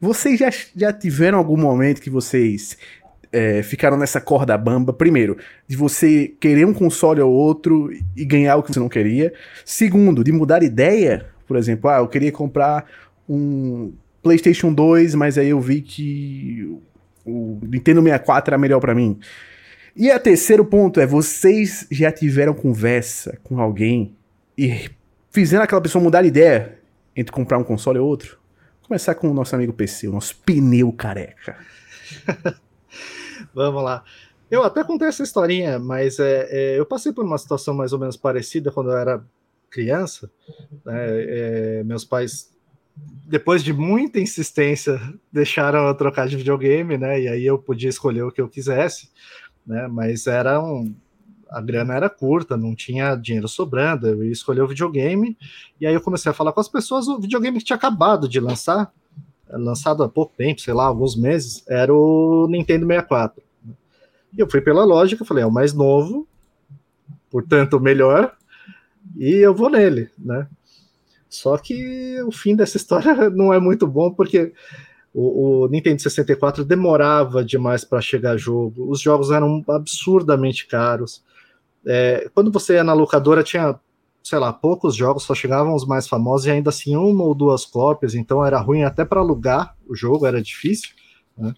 Vocês já, já tiveram algum momento que vocês é, ficaram nessa corda bamba, primeiro, de você querer um console ou outro e ganhar o que você não queria. Segundo, de mudar ideia. Por exemplo, ah, eu queria comprar um PlayStation 2, mas aí eu vi que o Nintendo 64 era melhor para mim. E a terceiro ponto é, vocês já tiveram conversa com alguém e fizeram aquela pessoa mudar de ideia entre comprar um console ou outro? Vou começar com o nosso amigo PC, o nosso pneu careca. *laughs* Vamos lá. Eu até contei essa historinha, mas é, é, eu passei por uma situação mais ou menos parecida quando eu era criança. Né, é, meus pais, depois de muita insistência, *laughs* deixaram eu trocar de videogame, né? E aí eu podia escolher o que eu quisesse, né? Mas era um, a grana era curta, não tinha dinheiro sobrando, eu ia escolher o videogame, e aí eu comecei a falar com as pessoas, o videogame que tinha acabado de lançar, lançado há pouco tempo, sei lá, alguns meses, era o Nintendo 64. E eu fui pela lógica, falei, é o mais novo, portanto o melhor, e eu vou nele, né? Só que o fim dessa história *laughs* não é muito bom, porque o, o Nintendo 64 demorava demais para chegar jogo, os jogos eram absurdamente caros. É, quando você ia na locadora, tinha sei lá, poucos jogos, só chegavam os mais famosos e ainda assim uma ou duas cópias, então era ruim até para alugar o jogo, era difícil. Né?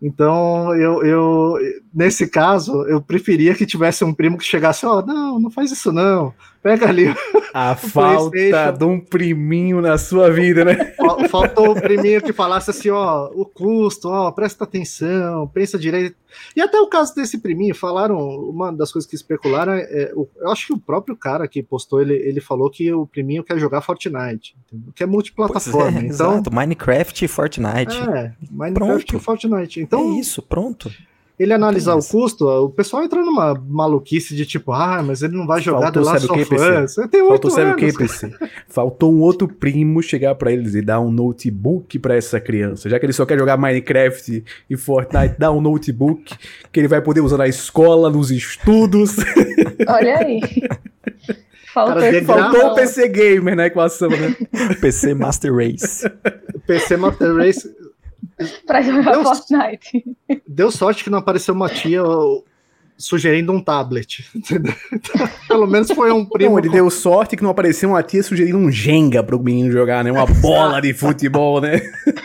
Então, eu, eu, nesse caso, eu preferia que tivesse um primo que chegasse, ó, oh, não, não faz isso não, pega ali. A *laughs* falta de um priminho na sua vida, né? Faltou o priminho que falasse assim, ó, o custo, ó, presta atenção, pensa direito. E até o caso desse priminho, falaram, uma das coisas que especularam, é, é eu acho que o próprio cara que postou, ele, ele falou que o priminho quer jogar Fortnite, que é multiplataforma. É, então, exato, Minecraft e Fortnite. É, Minecraft pronto. e Fortnite. Então, é isso, pronto ele analisar o custo, o pessoal entra numa maluquice de tipo, ah, mas ele não vai jogar Faltou, The Last of Us. Faltou, sabe o que, PC? Faltou um outro primo chegar para eles e dar um notebook para essa criança. Já que ele só quer jogar Minecraft e Fortnite, dá um notebook que ele vai poder usar na escola, nos estudos. Olha aí. Faltou, Faltou o PC Gamer na equação, né? PC Master Race. PC Master Race pra jogar deu, Fortnite. Deu sorte que não apareceu uma tia sugerindo um tablet. *laughs* Pelo menos foi um primo. Não, ele deu sorte que não apareceu uma tia sugerindo um Jenga pro menino jogar, né? Uma bola de futebol, né?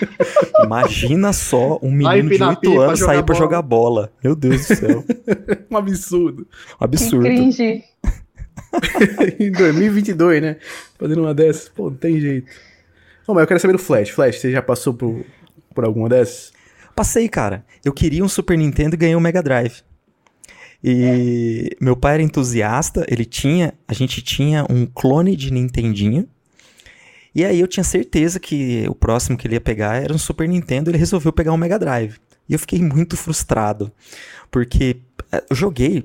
*laughs* Imagina só um menino de 8 anos sair pra jogar bola. Meu Deus do céu. *laughs* um absurdo. Um absurdo. Que cringe. em 2022, né? Fazendo uma dessas. Pô, não tem jeito. Bom, mas eu quero saber do Flash. Flash, você já passou por por alguma dessas? Passei, cara. Eu queria um Super Nintendo e ganhei um Mega Drive. E meu pai era entusiasta, ele tinha, a gente tinha um clone de Nintendinho. E aí eu tinha certeza que o próximo que ele ia pegar era um Super Nintendo, ele resolveu pegar um Mega Drive. E eu fiquei muito frustrado, porque eh, eu joguei,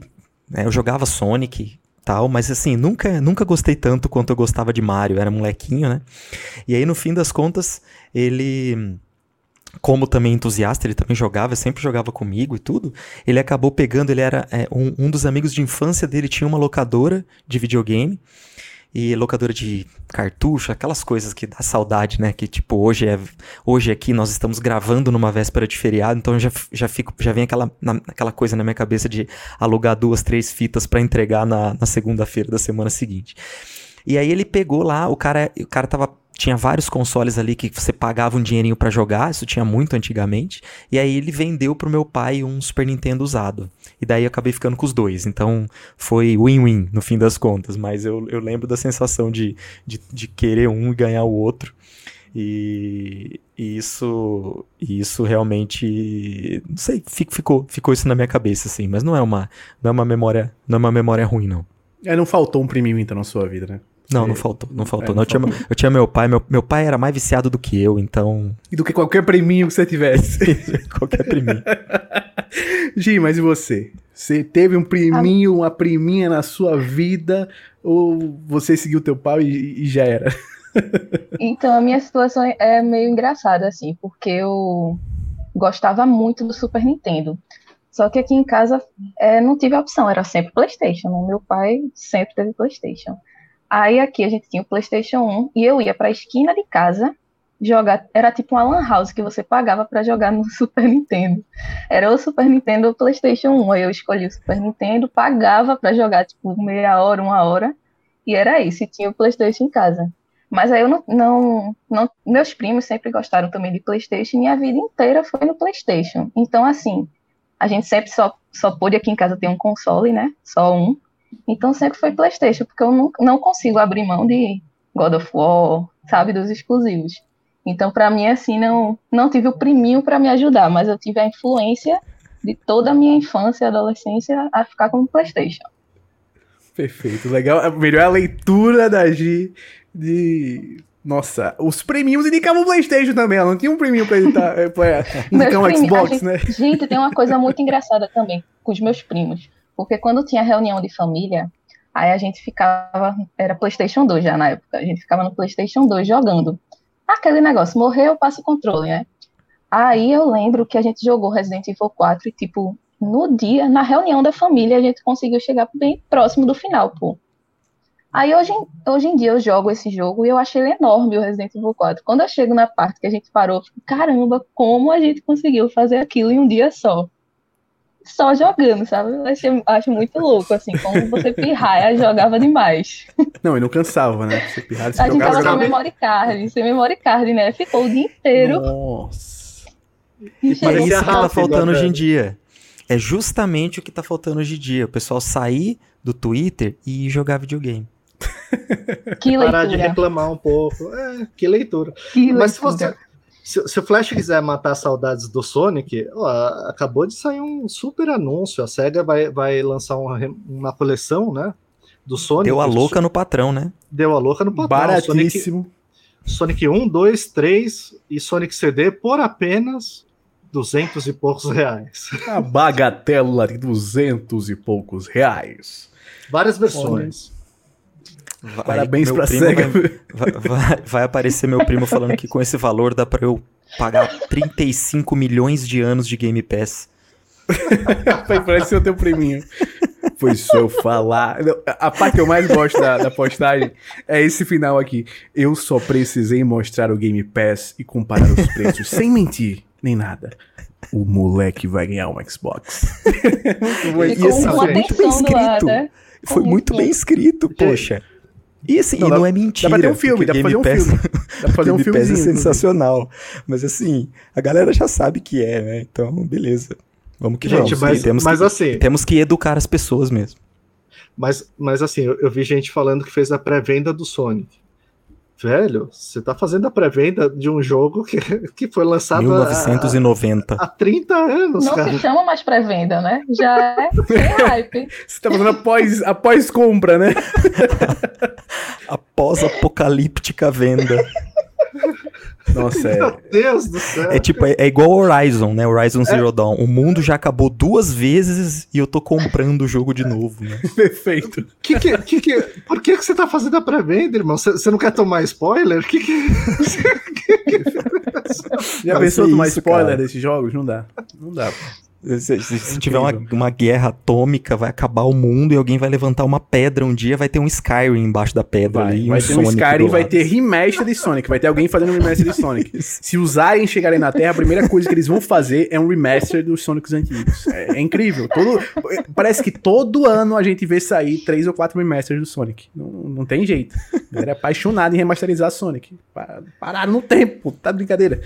né, eu jogava Sonic, tal, mas assim, nunca, nunca gostei tanto quanto eu gostava de Mario, era molequinho, né? E aí no fim das contas, ele como também entusiasta, ele também jogava, sempre jogava comigo e tudo. Ele acabou pegando, ele era é, um, um, dos amigos de infância dele, tinha uma locadora de videogame. E locadora de cartucho, aquelas coisas que dá saudade, né? Que tipo, hoje é hoje aqui nós estamos gravando numa véspera de feriado, então já, já fico, já vem aquela, na, aquela coisa na minha cabeça de alugar duas, três fitas para entregar na, na segunda-feira da semana seguinte. E aí ele pegou lá, o cara, o cara tava tinha vários consoles ali que você pagava um dinheirinho para jogar, isso tinha muito antigamente. E aí ele vendeu pro meu pai um Super Nintendo usado. E daí eu acabei ficando com os dois. Então foi win-win no fim das contas. Mas eu, eu lembro da sensação de, de, de querer um e ganhar o outro. E, e isso, isso realmente, não sei, ficou, ficou isso na minha cabeça assim, mas não é uma, não é uma memória, não é uma memória ruim não. É, não faltou um priminho então na sua vida, né? Não, não faltou, não faltou. É, não, não eu, tinha, eu, tinha, meu pai, meu, meu pai era mais viciado do que eu, então. E do que qualquer priminho que você tivesse. *laughs* qualquer priminho. *laughs* Gi, mas e você? Você teve um priminho, uma priminha na sua vida, ou você seguiu teu pai e, e já era? *laughs* então, a minha situação é meio engraçada, assim, porque eu gostava muito do Super Nintendo. Só que aqui em casa é, não tive opção, era sempre PlayStation. Né? Meu pai sempre teve PlayStation. Aí aqui a gente tinha o PlayStation 1 e eu ia para a esquina de casa jogar. Era tipo uma Lan House que você pagava para jogar no *laughs* Super Nintendo. Era o Super Nintendo ou o PlayStation 1. Aí eu escolhi o Super Nintendo, pagava para jogar tipo meia hora, uma hora. E era isso, e tinha o PlayStation em casa. Mas aí eu não, não, não, Meus primos sempre gostaram também de PlayStation e minha vida inteira foi no PlayStation. Então, assim, a gente sempre só, só pôde aqui em casa ter um console, né? Só um. Então sempre foi PlayStation, porque eu não, não consigo abrir mão de God of War, sabe, dos exclusivos. Então, para mim, assim, não, não tive o priminho para me ajudar, mas eu tive a influência de toda a minha infância e adolescência a ficar com o PlayStation. Perfeito, legal. Melhor a leitura da G de. Nossa, os prêmios indicavam o PlayStation também. Ela não tinha um prêmio pra editar, *laughs* pra indicar um Xbox, gente, né? Gente, tem uma coisa muito engraçada também com os meus primos. Porque quando tinha reunião de família, aí a gente ficava. Era PlayStation 2 já na época. A gente ficava no PlayStation 2 jogando. Aquele negócio, morreu, passa o controle, né? Aí eu lembro que a gente jogou Resident Evil 4 e, tipo, no dia, na reunião da família, a gente conseguiu chegar bem próximo do final, pô. Aí hoje, hoje em dia eu jogo esse jogo e eu achei ele enorme, o Resident Evil 4. Quando eu chego na parte que a gente parou, eu fico, caramba, como a gente conseguiu fazer aquilo em um dia só só jogando, sabe? Eu achei, acho muito louco, assim, como você pirraia jogava demais. Não, e não cansava, né? Você pirraia, você A gente tava sem memory card, sem memory card, né? Ficou o dia inteiro. Nossa. Mas é isso que tá faltando hoje em dia. É justamente o que tá faltando hoje em dia. O pessoal sair do Twitter e jogar videogame. Que leitura. Parar de reclamar um pouco. É, que leitura. Que Mas leitura. se você se, se, o Flash quiser matar saudades do Sonic, ó, acabou de sair um super anúncio. A SEGA vai, vai lançar uma, uma coleção, né? Do Sonic. Deu a louca no patrão, né? Deu a louca no patrão. Baratíssimo. Sonic, Sonic 1, 2, 3 e Sonic CD por apenas duzentos e poucos reais. A bagatela de duzentos e poucos reais. Várias versões. Vai, Parabéns pra SEGA. Vai, vai, vai, aparecer meu primo falando que com esse valor dá pra eu pagar 35 milhões de anos de Game Pass. *laughs* vai parecer o teu priminho. Foi só eu falar. A parte que eu mais gosto da, da, postagem é esse final aqui. Eu só precisei mostrar o Game Pass e comparar os preços, sem mentir, nem nada. O moleque vai ganhar um Xbox. *laughs* e assim, foi muito bem escrito. Né? Foi muito bem escrito, poxa. E assim, não, e não é mentira. Dá pra ter um filme, dá pra fazer um Pass, filme. Dá pra fazer um *laughs* filme. é sensacional. Mas assim, a galera já sabe que é, né? Então, beleza. Vamos que gente, vamos. Mas, temos mas que, assim. Temos que educar as pessoas mesmo. Mas, mas assim, eu, eu vi gente falando que fez a pré-venda do Sonic velho, você tá fazendo a pré-venda de um jogo que, *laughs* que foi lançado 1990. Há, há 30 anos, Não cara. se chama mais pré-venda, né? Já é sem hype. *laughs* Você tá fazendo após, após compra, né? *laughs* após apocalíptica venda. Nossa, *laughs* é. Meu Deus do céu. É tipo, é, é igual Horizon, né? Horizon Zero é. Dawn. O mundo já acabou duas vezes e eu tô comprando o jogo de novo, né? *laughs* Perfeito. Que que, que, que, por que, que você tá fazendo a pré-venda, irmão? Você não quer tomar spoiler? Que que... *laughs* Já pensou tomar spoiler cara. desses jogos? Não dá. Não dá. Se, se, se tiver uma, uma, guerra atômica, vai acabar o mundo e alguém vai levantar uma pedra um dia, vai ter um Skyrim embaixo da pedra vai, ali. Vai um ter um Skyrim, vai ter remaster de Sonic, vai ter alguém fazendo um remaster de Sonic. *laughs* se usarem chegarem na Terra, a primeira coisa que eles vão fazer é um remaster dos Sonics antigos. É, é incrível. Todo, parece que todo ano a gente vê sair três ou quatro remasters do Sonic. Não, não tem jeito. Ele é apaixonado em remasterizar Sonic. Pararam no tempo, tá brincadeira.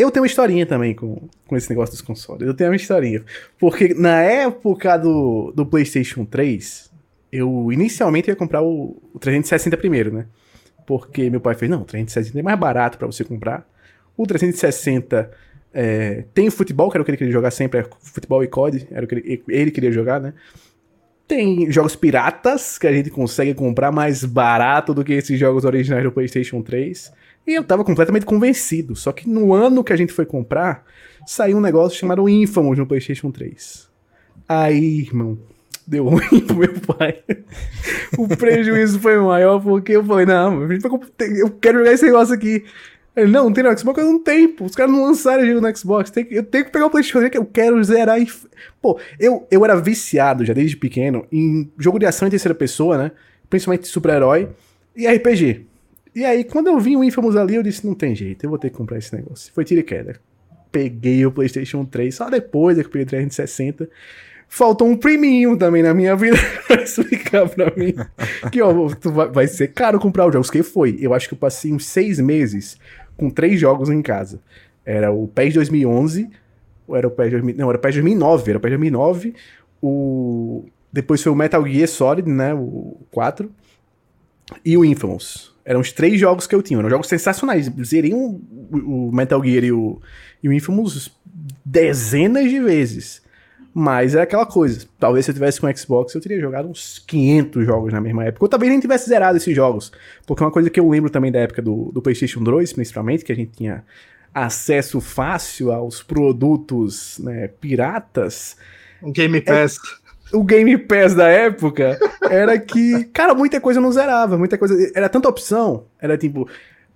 Eu tenho uma historinha também com, com esse negócio dos consoles. Eu tenho uma historinha. Porque na época do, do PlayStation 3, eu inicialmente ia comprar o, o 360 primeiro, né? Porque meu pai fez: não, o 360 é mais barato para você comprar. O 360 é, tem futebol, que era o que ele queria jogar sempre, é futebol e COD, era o que ele, ele queria jogar, né? Tem jogos piratas que a gente consegue comprar mais barato do que esses jogos originais do PlayStation 3. E eu tava completamente convencido. Só que no ano que a gente foi comprar, saiu um negócio chamado Infamous no PlayStation 3. Aí, irmão, deu *laughs* ruim pro meu pai. o prejuízo foi maior porque eu falei: não, eu quero jogar esse negócio aqui. Ele, não, não tem no Xbox, eu não tenho. Os caras não lançaram jogo no Xbox. Tem, eu tenho que pegar o PlayStation que eu quero zerar e. Pô, eu, eu era viciado já desde pequeno em jogo de ação em terceira pessoa, né? Principalmente super-herói e RPG. E aí, quando eu vi o Infamous ali, eu disse, não tem jeito, eu vou ter que comprar esse negócio. Foi tira e queda. Peguei o PlayStation 3, só depois é que eu peguei o 360. Faltou um priminho também na minha vida *laughs* pra explicar pra mim que, ó, vai, vai ser caro comprar os jogos. Que foi? Eu acho que eu passei uns seis meses com três jogos em casa. Era o PES 2011, ou era o PES 2000, não, era o PES 2009, era o PES 2009, o... Depois foi o Metal Gear Solid, né, o 4, e o Infamous. Eram os três jogos que eu tinha. Eram jogos sensacionais. Zerei um, o Metal Gear e o, e o Infamous dezenas de vezes. Mas é aquela coisa. Talvez se eu tivesse com Xbox, eu teria jogado uns 500 jogos na mesma época. Ou talvez nem tivesse zerado esses jogos. Porque uma coisa que eu lembro também da época do, do PlayStation 2, principalmente, que a gente tinha acesso fácil aos produtos né, piratas. Game é Pass. É, o Game Pass da época era que, cara, muita coisa não zerava, muita coisa. Era tanta opção, era tipo,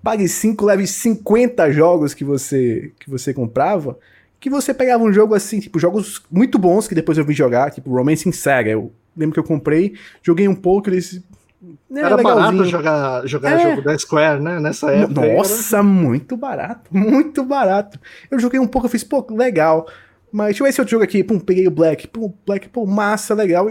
pague 5, leve 50 jogos que você que você comprava, que você pegava um jogo assim, tipo, jogos muito bons que depois eu vi jogar, tipo Romancing Saga. Eu lembro que eu comprei, joguei um pouco, eles é, era barato jogar, jogar é. jogo da Square, né? Nessa época. Nossa, era... muito barato. *laughs* Muito barato. Eu joguei um pouco, eu fiz, pô, legal. Mas deixa eu ver esse outro jogo aqui. Pum, peguei o Black. Pum, Black, pô, massa, legal.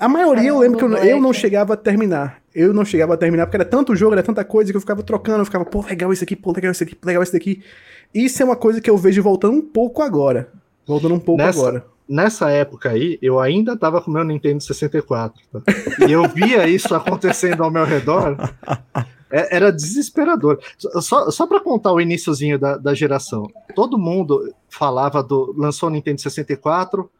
A maioria eu lembro que eu, eu não chegava a terminar. Eu não chegava a terminar, porque era tanto jogo, era tanta coisa que eu ficava trocando, eu ficava, pô, legal esse aqui, pô, legal esse aqui, legal esse daqui. Isso é uma coisa que eu vejo voltando um pouco agora. Voltando um pouco nessa, agora. Nessa época aí, eu ainda tava com meu Nintendo 64. Tá? E eu via isso *laughs* acontecendo ao meu redor. É, era desesperador. Só, só para contar o iníciozinho da, da geração, todo mundo falava do. lançou o Nintendo 64,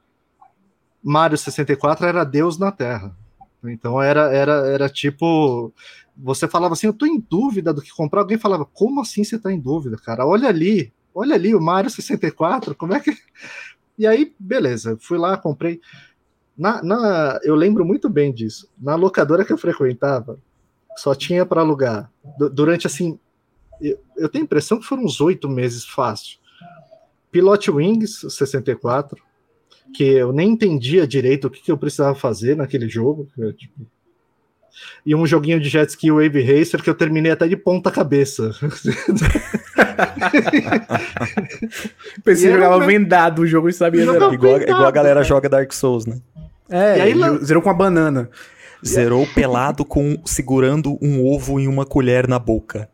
Mario 64 era Deus na Terra. Então era, era, era tipo. Você falava assim, eu tô em dúvida do que comprar. Alguém falava, como assim você tá em dúvida, cara? Olha ali, olha ali o Mario 64, como é que. *laughs* E aí, beleza, fui lá, comprei. Na, na, eu lembro muito bem disso. Na locadora que eu frequentava, só tinha para alugar. durante assim, eu, eu, tenho a impressão que foram uns oito meses fácil. Pilot Wings 64, que eu nem entendia direito o que, que eu precisava fazer naquele jogo. Tipo, e um joguinho de jet ski Wave Racer que eu terminei até de ponta cabeça. *laughs* Pensei que jogava vendado o jogo e sabia. Igual, igual a galera joga Dark Souls, né? É, e aí, zerou com a banana. Zerou pelado com segurando um ovo em uma colher na boca.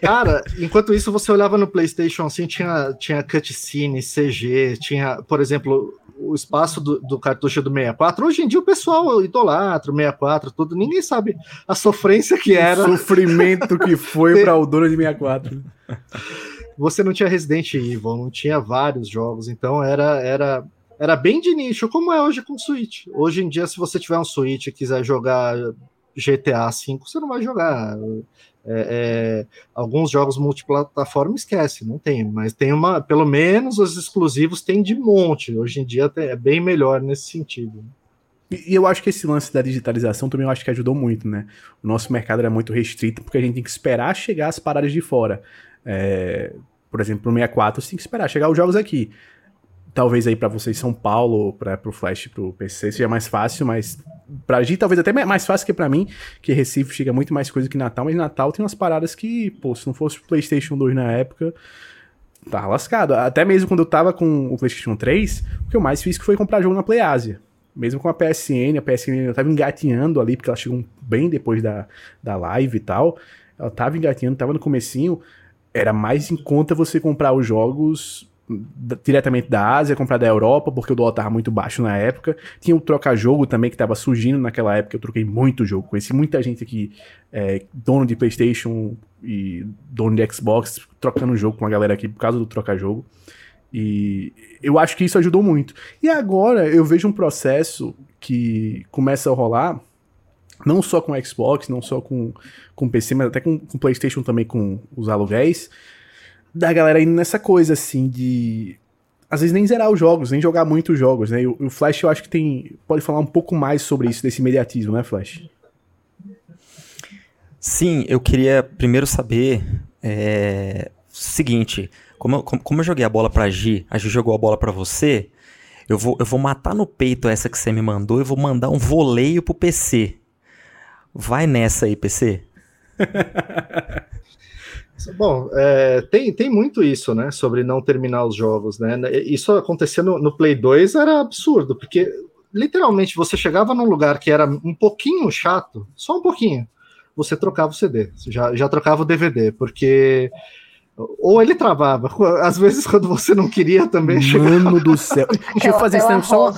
Cara, enquanto isso você olhava no PlayStation assim, tinha, tinha cutscene, CG, tinha, por exemplo, o espaço do, do, cartucho do 64. Hoje em dia o pessoal idolatra o 64, tudo. Ninguém sabe a sofrência que era. O sofrimento que foi para o dono de 64. Você não tinha Resident Evil, não tinha vários jogos, então era era era bem de nicho, como é hoje com Switch. Hoje em dia, se você tiver um Switch e quiser jogar GTA V, você não vai jogar. É, é, alguns jogos multiplataforma esquece, não tem, mas tem uma, pelo menos os exclusivos tem de monte. Hoje em dia é bem melhor nesse sentido. E eu acho que esse lance da digitalização também eu acho que ajudou muito, né? O nosso mercado era muito restrito porque a gente tem que esperar chegar as paradas de fora. É, por exemplo, no 64 você tem que esperar chegar os jogos aqui talvez aí para vocês São Paulo, para pro Flash, pro PC seja mais fácil, mas pra gente talvez até mais fácil que para mim, que Recife chega muito mais coisa que Natal, mas Natal tem umas paradas que, pô, se não fosse o PlayStation 2 na época, tá lascado. Até mesmo quando eu tava com o PlayStation 3, o que eu mais fiz foi comprar jogo na PlayAsia. Mesmo com a PSN, a PSN ainda tava engatinhando ali, porque ela chegou bem depois da, da live e tal. Ela tava engatinhando, tava no comecinho. Era mais em conta você comprar os jogos diretamente da Ásia, comprar da Europa, porque o dólar tava muito baixo na época. Tinha o troca-jogo também que tava surgindo naquela época, eu troquei muito jogo. Conheci muita gente aqui, é, dono de Playstation e dono de Xbox, trocando jogo com a galera aqui por causa do troca-jogo. E eu acho que isso ajudou muito. E agora eu vejo um processo que começa a rolar, não só com Xbox, não só com, com PC, mas até com, com PlayStation também, com os aluguéis, da galera indo nessa coisa, assim, de. Às vezes nem zerar os jogos, nem jogar muitos jogos, né? E o, o Flash eu acho que tem. Pode falar um pouco mais sobre isso, desse imediatismo, né, Flash? Sim, eu queria primeiro saber. É, seguinte, como, como, como eu joguei a bola pra Gi, a Gi jogou a bola para você, eu vou, eu vou matar no peito essa que você me mandou e vou mandar um voleio pro PC. Vai nessa aí, PC. *laughs* Bom, é, tem, tem muito isso, né, sobre não terminar os jogos, né? Isso acontecia no, no, Play 2 era absurdo, porque literalmente você chegava num lugar que era um pouquinho chato, só um pouquinho, você trocava o CD, já, já trocava o DVD, porque ou ele travava, *laughs* às vezes quando você não queria também. Mano chegava. do céu. Deixa eu fazer isso só.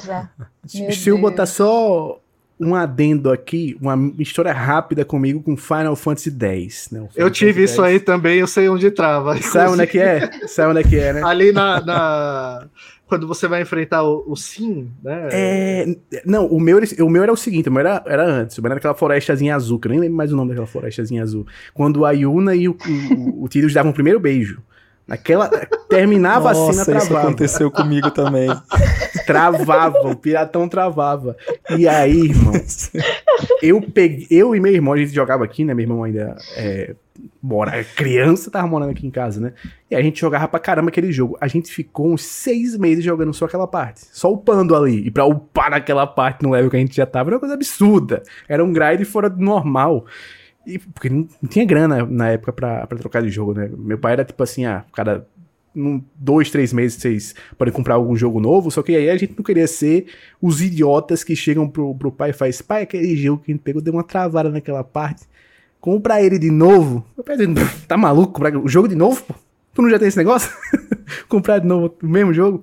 Se eu botar só um adendo aqui, uma história rápida comigo com Final Fantasy X. Né? Final eu tive Fantasy isso 10. aí também, eu sei onde trava. Sabe onde é que é? Sabe onde é que é, né? Ali na, na... Quando você vai enfrentar o, o Sim, né? É... Não, o meu, o meu era o seguinte, o meu era, era antes, o meu era aquela florestazinha azul, que eu nem lembro mais o nome daquela florestazinha azul. Quando a Yuna e o, o, o Tidus davam o primeiro beijo. Naquela. Terminava Nossa, a cena, travava. Isso aconteceu comigo também. Travava, o piratão travava. E aí, irmão, eu peguei. Eu e meu irmão, a gente jogava aqui, né? Meu irmão ainda é, mora, criança, tava morando aqui em casa, né? E a gente jogava pra caramba aquele jogo. A gente ficou uns seis meses jogando só aquela parte. Só upando ali. E pra upar naquela parte no level que a gente já tava era uma coisa absurda. Era um grind fora do normal. E, porque não, tinha grana na época pra, pra trocar de jogo, né? Meu pai era tipo assim, ah, cada um, dois, três meses vocês podem comprar algum jogo novo, só que aí a gente não queria ser os idiotas que chegam pro, pro pai e faz, pai, aquele jogo que a gente pegou deu uma travada naquela parte, compra ele de novo. Meu pai tá maluco, comprar o jogo de novo, pô? Tu não já tem esse negócio? *laughs* comprar de novo o mesmo jogo?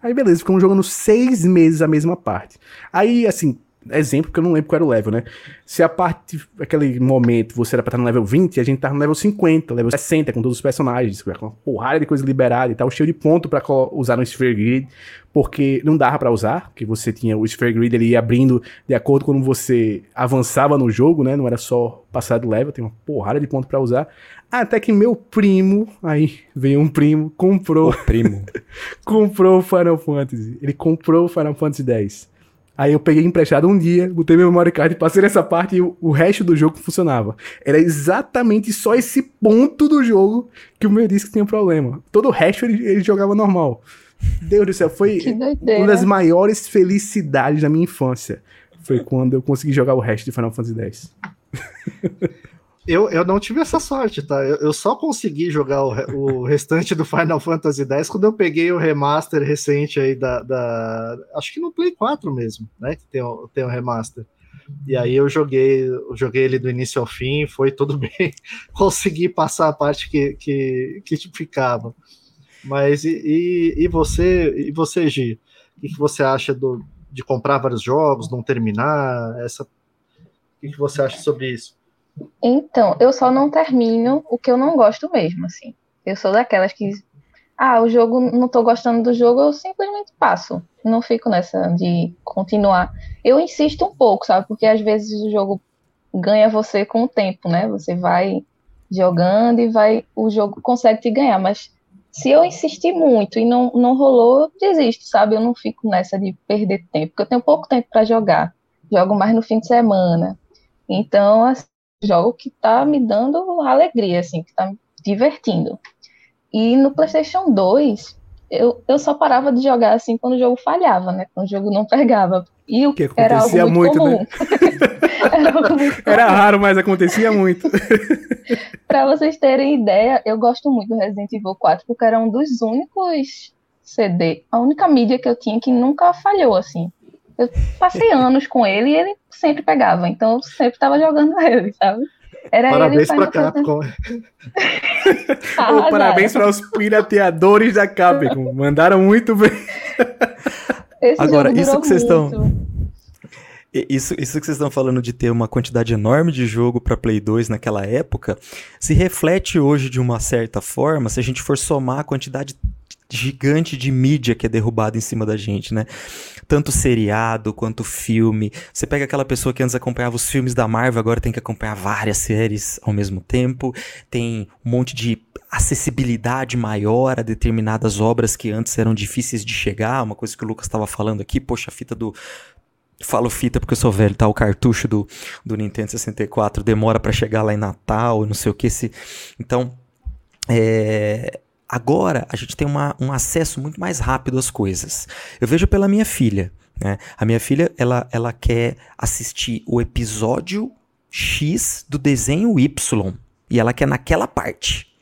Aí beleza, ficamos jogando seis meses a mesma parte. Aí, assim, exemplo, que eu não lembro qual era o level, né? Se a parte, aquele momento, você era pra estar no level 20, a gente tava no level 50, level 60, com todos os personagens, com uma porrada de coisa liberada e tal, cheio de ponto para usar no Sphere Grid, porque não dava para usar, que você tinha o Sphere Grid ali abrindo de acordo com como você avançava no jogo, né? Não era só passar do level, tem uma porrada de ponto para usar. Até que meu primo, aí veio um primo, comprou. O primo. *laughs* comprou o Final Fantasy. Ele comprou o Final Fantasy X. Aí eu peguei emprestado um dia, botei meu memory card, passei nessa parte e o, o, resto do jogo funcionava. Era exatamente só esse ponto do jogo que o meu disco tinha problema. Todo o resto ele, ele jogava normal. Deus do céu, foi uma das maiores felicidades da minha infância. Foi quando eu consegui jogar o resto de Final Fantasy X. *laughs* Eu, eu não tive essa sorte, tá? Eu, eu só consegui jogar o, o, restante do Final Fantasy X quando eu peguei o remaster recente aí da, da. Acho que no Play 4 mesmo, né? Que tem o, tem o remaster. E aí eu joguei, eu joguei ele do início ao fim, foi tudo *laughs* bem. Consegui passar a parte que, que, que ficava. Mas e, e, e você, e você, Gi? O que, que você acha do, de comprar vários jogos, não terminar? Essa, o que, que você acha sobre isso? Então, eu só não termino o que eu não gosto mesmo, assim. Eu sou daquelas que, ah, o jogo, não tô gostando do jogo, eu simplesmente passo. Não fico nessa de continuar. Eu insisto um pouco, sabe? Porque às vezes o jogo ganha você com o tempo, né? Você vai jogando e vai, o jogo consegue te ganhar, mas se eu insistir muito e não, não rolou, eu desisto, sabe? Eu não fico nessa de perder tempo, porque eu tenho pouco tempo para jogar. Jogo mais no fim de semana. Então, assim, jogo que tá me dando alegria, assim, que tá me divertindo. E no PlayStation 2, eu, eu só parava de jogar assim quando o jogo falhava, né? Quando o jogo não pegava. E o que acontecia era muito, muito né? *laughs* era, muito era raro, mas acontecia muito. *laughs* Para vocês terem ideia, eu gosto muito do Resident Evil 4 porque era um dos únicos CD, a única mídia que eu tinha que nunca falhou assim. Eu passei anos com ele e ele sempre pegava, então eu sempre estava jogando *laughs* ele, sabe? Era parabéns para Capcom. *laughs* ah, parabéns para os pirateadores da Capcom. Mandaram muito bem. Esse Agora, isso que vocês estão. Isso, isso que vocês estão falando de ter uma quantidade enorme de jogo para Play 2 naquela época, se reflete hoje de uma certa forma, se a gente for somar a quantidade gigante de mídia que é derrubada em cima da gente, né? Tanto seriado quanto filme. Você pega aquela pessoa que antes acompanhava os filmes da Marvel, agora tem que acompanhar várias séries ao mesmo tempo. Tem um monte de acessibilidade maior a determinadas obras que antes eram difíceis de chegar. Uma coisa que o Lucas estava falando aqui, poxa, a fita do Falo fita porque eu sou velho, tá? O cartucho do, do Nintendo 64 demora para chegar lá em Natal, não sei o que. Se... Então, é, Agora a gente tem uma, um acesso muito mais rápido às coisas. Eu vejo pela minha filha. Né? A minha filha ela, ela quer assistir o episódio X do desenho Y e ela quer naquela parte.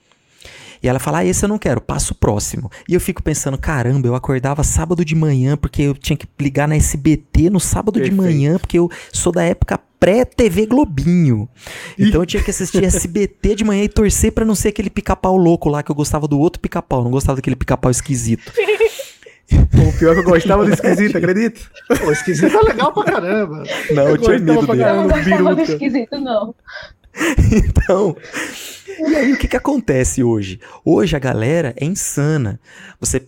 E ela fala, ah, esse eu não quero, passo o próximo. E eu fico pensando, caramba, eu acordava sábado de manhã, porque eu tinha que ligar na SBT no sábado Perfeito. de manhã, porque eu sou da época pré-TV Globinho. Então eu tinha que assistir SBT de manhã e torcer para não ser aquele pica-pau louco lá, que eu gostava do outro pica-pau, não gostava daquele pica-pau esquisito. O pior é que eu gostava do *laughs* esquisito, acredita? O esquisito é legal pra caramba. Não, eu, eu tinha medo dele. Eu não gostava do esquisito, não. Então, e aí o que, que acontece hoje? Hoje a galera é insana. Você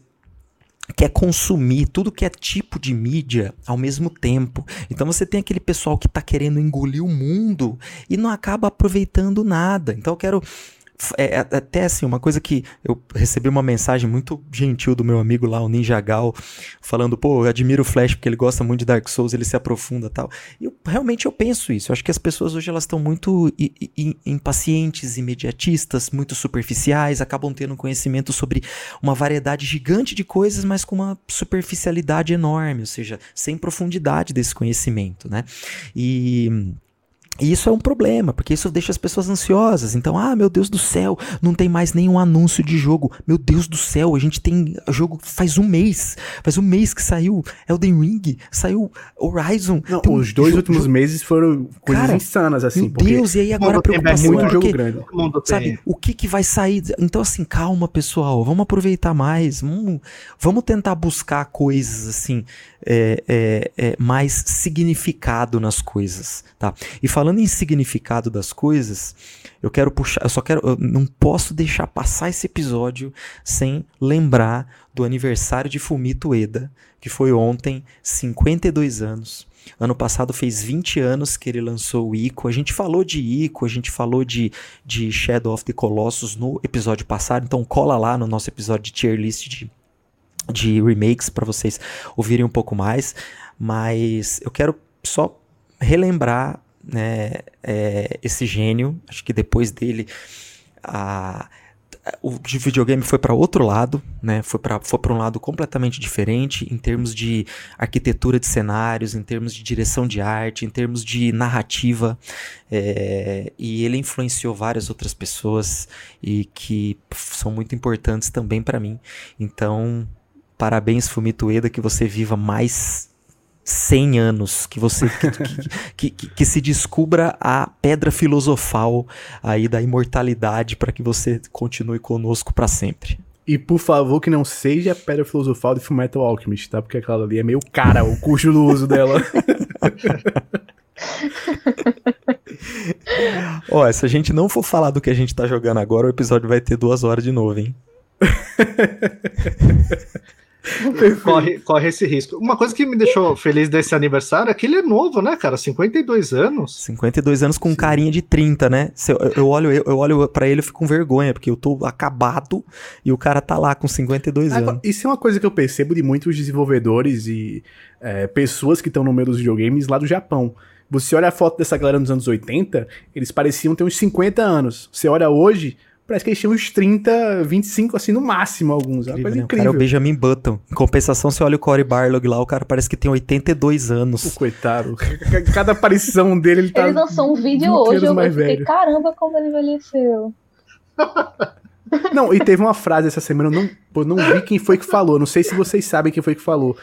quer consumir tudo que é tipo de mídia ao mesmo tempo. Então você tem aquele pessoal que está querendo engolir o mundo e não acaba aproveitando nada. Então eu quero é, é, até assim, uma coisa que eu recebi uma mensagem muito gentil do meu amigo lá, o Ninja Gal, falando, pô, eu admiro o Flash porque ele gosta muito de Dark Souls, ele se aprofunda tal. E eu, realmente eu penso isso. Eu acho que as pessoas hoje elas estão muito impacientes, imediatistas, muito superficiais, acabam tendo conhecimento sobre uma variedade gigante de coisas, mas com uma superficialidade enorme, ou seja, sem profundidade desse conhecimento, né? E e isso é um problema, porque isso deixa as pessoas ansiosas. Então, ah, meu Deus do céu, não tem mais nenhum anúncio de jogo. Meu Deus do céu, a gente tem jogo faz um mês. Faz um mês que saiu Elden Ring, saiu Horizon. Não, os dois últimos meses foram coisas Cara, insanas, assim. Meu Deus, e aí agora a preocupação é muito jogo grande. Sabe, o que que vai sair? Então, assim, calma, pessoal, vamos aproveitar mais. Vamos, vamos tentar buscar coisas, assim, é, é, é, mais significado nas coisas, tá? E falando em significado das coisas, eu quero puxar, eu só quero, eu não posso deixar passar esse episódio sem lembrar do aniversário de Fumito Ueda, que foi ontem, 52 anos. Ano passado fez 20 anos que ele lançou o Ico. A gente falou de Ico, a gente falou de, de Shadow of the Colossus no episódio passado, então cola lá no nosso episódio de tier list de de remakes para vocês ouvirem um pouco mais, mas eu quero só relembrar né, é, esse gênio. Acho que depois dele a, o videogame foi para outro lado, né? Foi para foi um lado completamente diferente em termos de arquitetura de cenários, em termos de direção de arte, em termos de narrativa. É, e ele influenciou várias outras pessoas e que são muito importantes também para mim. Então Parabéns, Fumito Ueda, que você viva mais 100 anos, que você que, que, que, se descubra a pedra filosofal aí da imortalidade para que você continue conosco para sempre. E por favor, que não seja a pedra filosofal de Fullmetal Alchemist, tá? Porque aquela ali é meio cara o custo do uso dela. *laughs* Ó, se a gente não for falar do que a gente tá jogando agora, o episódio vai ter duas horas de novo, hein? *laughs* corre, corre esse risco. Uma coisa que me deixou feliz desse aniversário é que ele é novo, né, cara? 52 anos. 52 anos com Sim. carinha de 30, né? Eu, eu olho, eu, eu olho para ele e fico com vergonha, porque eu tô acabado e o cara tá lá com 52 Agora, anos. Isso é uma coisa que eu percebo de muitos desenvolvedores e é, pessoas que estão no meio dos videogames lá do Japão. Você olha a foto dessa galera nos anos 80, eles pareciam ter uns 50 anos. Você olha hoje, parece que eles tinham uns 30, 25 assim no máximo, alguns. É uma coisa né? incrível. O cara é o Benjamin Button. Em compensação, você olha o Corey Barlog lá, o cara parece que tem 82 anos. O coitado. *laughs* Cada aparição dele, ele tá. Ele lançou um vídeo hoje, eu fiquei, velho. caramba, como ele envelheceu. Não, e teve uma frase essa semana, eu não, eu não vi quem foi que falou, não sei se vocês sabem quem foi que falou,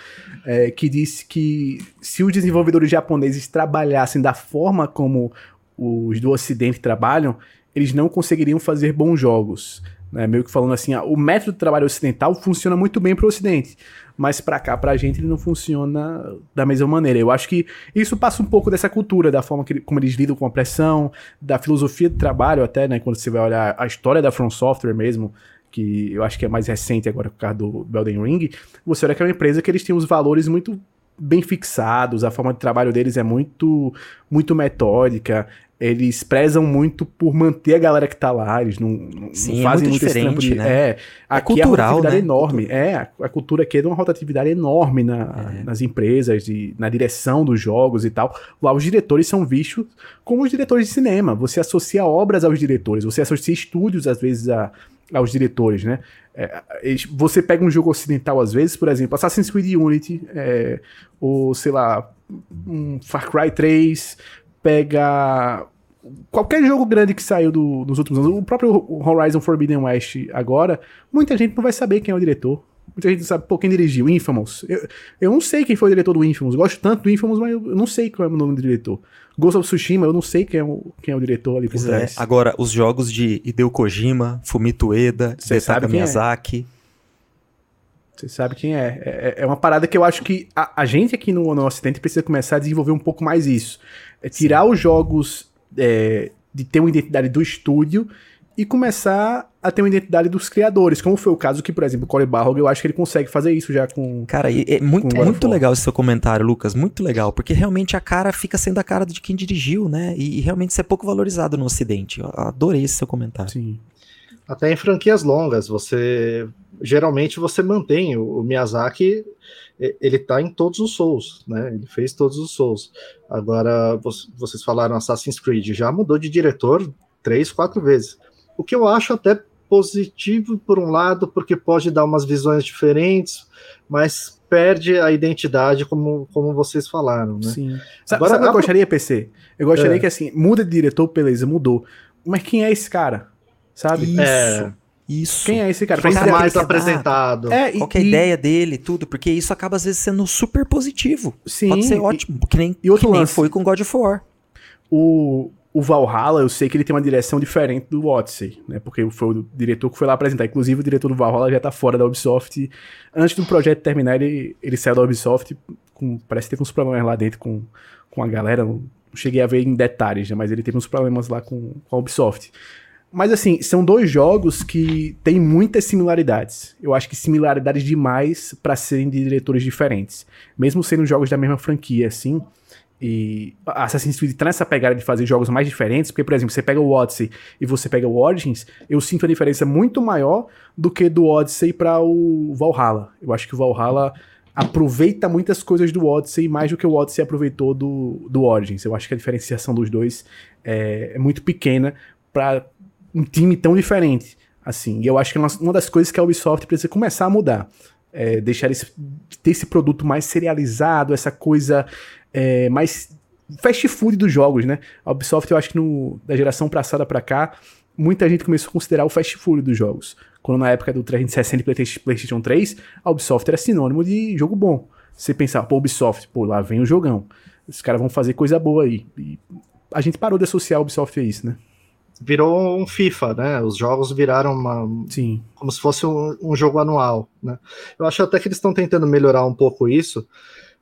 é, que disse que se os desenvolvedores japoneses trabalhassem da forma como os do Ocidente trabalham, eles não conseguiriam fazer bons jogos. Né? Meio que falando assim, ah, o método de trabalho ocidental funciona muito bem para o Ocidente, mas para cá, para a gente, ele não funciona da mesma maneira. Eu acho que isso passa um pouco dessa cultura, da forma que, como eles lidam com a pressão, da filosofia de trabalho até, né? Quando você vai olhar a história da From Software mesmo, que eu acho que é mais recente agora por causa do Elden Ring, você olha que é uma empresa que eles têm os valores muito bem fixados, a forma de trabalho deles é muito muito metódica, eles prezam muito por manter a galera que tá lá, eles não, Sim, não é fazem é muito, de, né? É, aqui é cultural, a rotatividade né? é enorme. É, a, a, cultura aqui é de uma rotatividade enorme na, é. nas empresas, de, na direção dos jogos e tal. Lá os diretores são vistos como os diretores de cinema. Você associa obras aos diretores, você associa estúdios, às vezes, a, aos diretores, né? É, você pega um jogo ocidental, às vezes, por exemplo, Assassin's Creed Unity, é, ou sei lá, um Far Cry 3, pega qualquer jogo grande que saiu do, nos últimos anos, o próprio Horizon Forbidden West agora, muita gente não vai saber quem é o diretor. Muita gente não sabe, pô, quem dirigiu, Infamous. Eu, eu não sei quem foi o diretor do Infamous. Gosto tanto do Infamous, mas eu, não sei qual é o nome do diretor. Ghost of Tsushima, eu não sei quem é o, quem é o diretor ali por pois é, trás. É. Agora, os jogos de Hideo Kojima, Fumito Ueda, Setaka é. Miyazaki... É. Você sabe quem é. é. é. uma parada que eu acho que a, a gente aqui no, no Ocidente precisa começar a desenvolver um pouco mais isso. É tirar Sim. os jogos é, de ter uma identidade do estúdio e começar a ter uma identidade dos criadores, como foi o caso que, por exemplo, o Corey Barlog, eu acho que ele consegue fazer isso já com... Cara, é muito, muito legal esse seu comentário, Lucas, muito legal, porque realmente a cara fica sendo a cara de quem dirigiu, né, e, e realmente isso é pouco valorizado no ocidente, eu adorei esse seu comentário. Sim. Até em franquias longas, você... Geralmente você mantém o, o Miyazaki ele tá em todos os Souls, né? Ele fez todos os Souls. Agora, vocês falaram Assassin's Creed, já mudou de diretor três, quatro vezes. O que eu acho até positivo por um lado, porque pode dar umas visões diferentes, mas perde a identidade, como, como vocês falaram, né? Sim. Agora, sabe o que eu gostaria, PC? Eu gostaria é. que, assim, muda de diretor, beleza, mudou. Mas quem é esse cara? Sabe? Isso. É. Isso. Quem é esse cara? Quem é mais apresentado. É, Qual é a ideia dele, tudo, porque isso acaba às vezes sendo super positivo. Sim. Pode ser ótimo, e, que nem, e outro que nem foi com God of War. O, o Valhalla, eu sei que ele tem uma direção diferente do Odyssey, né? Porque foi o diretor que foi lá apresentar. Inclusive, o diretor do Valhalla já tá fora da Ubisoft. Antes do projeto terminar, ele, ele saiu da Ubisoft. Com, parece que teve uns problemas lá dentro com, com a galera. Não cheguei a ver em detalhes, né? Mas ele teve uns problemas lá com, com a Ubisoft. Mas assim, são dois jogos que têm muitas similaridades. Eu acho que similaridades demais para serem de diretores diferentes. Mesmo sendo jogos da mesma franquia, assim. E Assassin's Creed traz essa pegada de fazer jogos mais diferentes, porque, por exemplo, você pega o Odyssey e você pega o Origins, eu sinto a diferença muito maior do que do Odyssey para o Valhalla. Eu acho que o Valhalla aproveita muitas coisas do Odyssey mais do que o Odyssey aproveitou do, do Origins. Eu acho que a diferenciação dos dois é, é muito pequena para um time tão diferente. Assim, e eu acho que é uma das coisas que a Ubisoft precisa começar a mudar. É, deixar esse, ter esse produto mais serializado, essa coisa é, mais fast food dos jogos, né? A Ubisoft, eu acho que no, da geração passada para cá, muita gente começou a considerar o fast food dos jogos. Quando na época do 360 e PlayStation 3, a Ubisoft era sinônimo de jogo bom. Você pensava, pô, Ubisoft, pô, lá vem o jogão. Os caras vão fazer coisa boa aí. E a gente parou de associar a Ubisoft a isso, né? Virou um FIFA, né? Os jogos viraram uma, Sim. como se fosse um, um jogo anual, né? Eu acho até que eles estão tentando melhorar um pouco isso,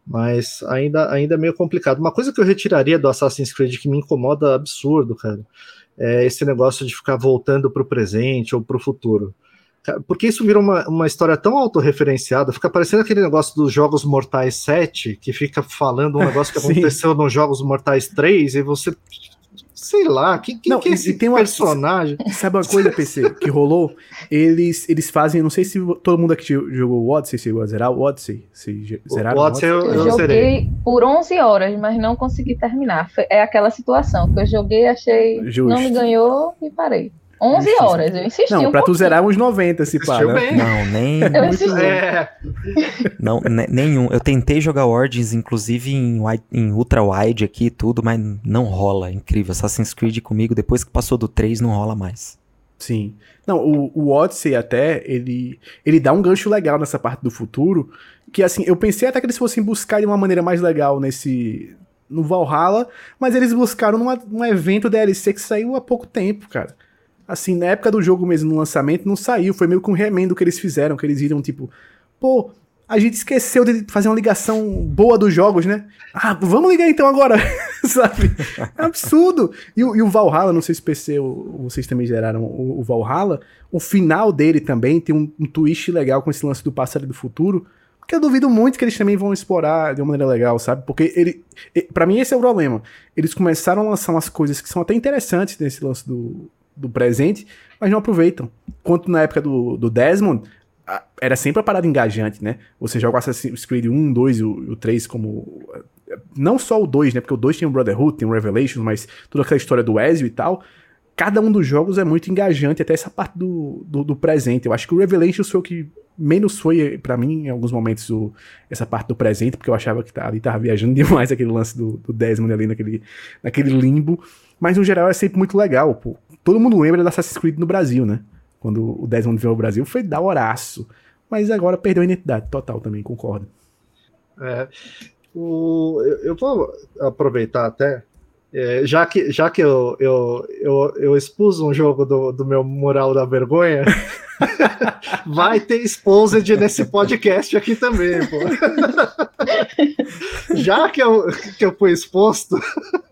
mas ainda, ainda é meio complicado. Uma coisa que eu retiraria do Assassin's Creed que me incomoda absurdo, cara, é esse negócio de ficar voltando para o presente ou para o futuro. Porque isso vira uma, uma história tão autorreferenciada, fica parecendo aquele negócio dos Jogos Mortais 7, que fica falando um *laughs* negócio que aconteceu nos Jogos Mortais 3, e você sei lá, quem, quem não, que é esse tem uma, personagem? *laughs* Sabe uma coisa, PC, que rolou? Eles, eles fazem, não sei se todo mundo aqui jogou o Odyssey chegou a zerar o Odyssey. Se zeraram o Odyssey eu, eu, eu joguei por 11 horas, mas não consegui terminar. É aquela situação que eu joguei, achei, Justo. não me ganhou e parei. 11 horas, eu insisti. Não, um pra tu zerar uns 90, se pá, né? Não, nem. Eu insisti. É, Não, ne- nenhum. Eu tentei jogar Origins, inclusive em, wi- em Ultra Wide aqui e tudo, mas não rola. É incrível. Assassin's Creed comigo, depois que passou do 3, não rola mais. Sim. Não, o, o Odyssey até, ele, ele dá um gancho legal nessa parte do futuro, que assim, eu pensei até que eles fossem buscar de uma maneira mais legal nesse no Valhalla, mas eles buscaram numa, num evento DLC que saiu há pouco tempo, cara. Assim, na época do jogo mesmo, no lançamento, não saiu, foi meio que um remendo que eles fizeram, que eles viram, tipo, pô, a gente esqueceu de fazer uma ligação boa dos jogos, né? Ah, vamos ligar então agora, *laughs* sabe? É absurdo. E, o- e o Valhalla, não sei se PC vocês também geraram o, o Valhalla, o final dele também tem um, um twist legal com esse lance do passado e do futuro, que eu duvido muito que eles também vão explorar de uma maneira legal, sabe? Porque ele, pra mim esse é o problema. Eles começaram a lançar umas coisas que são até interessantes nesse lance do, do presente, mas não aproveitam. Quanto na época do, do Desmond, a- era sempre uma parada engajante, né? Você joga o Assassin's Creed 1, 2 e o, e o 3 como. Não só o 2, né? Porque o 2 tem o Brotherhood, tem o Revelations, mas toda aquela história do Ezio e tal. Cada um dos jogos é muito engajante, até essa parte do, do, do presente. Eu acho que o Revelations foi o que menos foi, pra mim, em alguns momentos, o, essa parte do presente, porque eu achava que tá, ali tava viajando *laughs* demais aquele lance do, do Desmond ali naquele, naquele limbo. Mas no geral é sempre muito legal, pô. Todo mundo lembra da Assassin's Creed no Brasil, né? Quando o Desmond veio ao Brasil, foi da horaço. Mas agora perdeu a identidade total também, concordo. É, o, eu, eu vou aproveitar até, é, já que, já que eu, eu, eu, eu expus um jogo do, do meu Mural da Vergonha, *laughs* vai ter Exposed nesse podcast aqui também, pô. *laughs* já que eu, que eu fui exposto,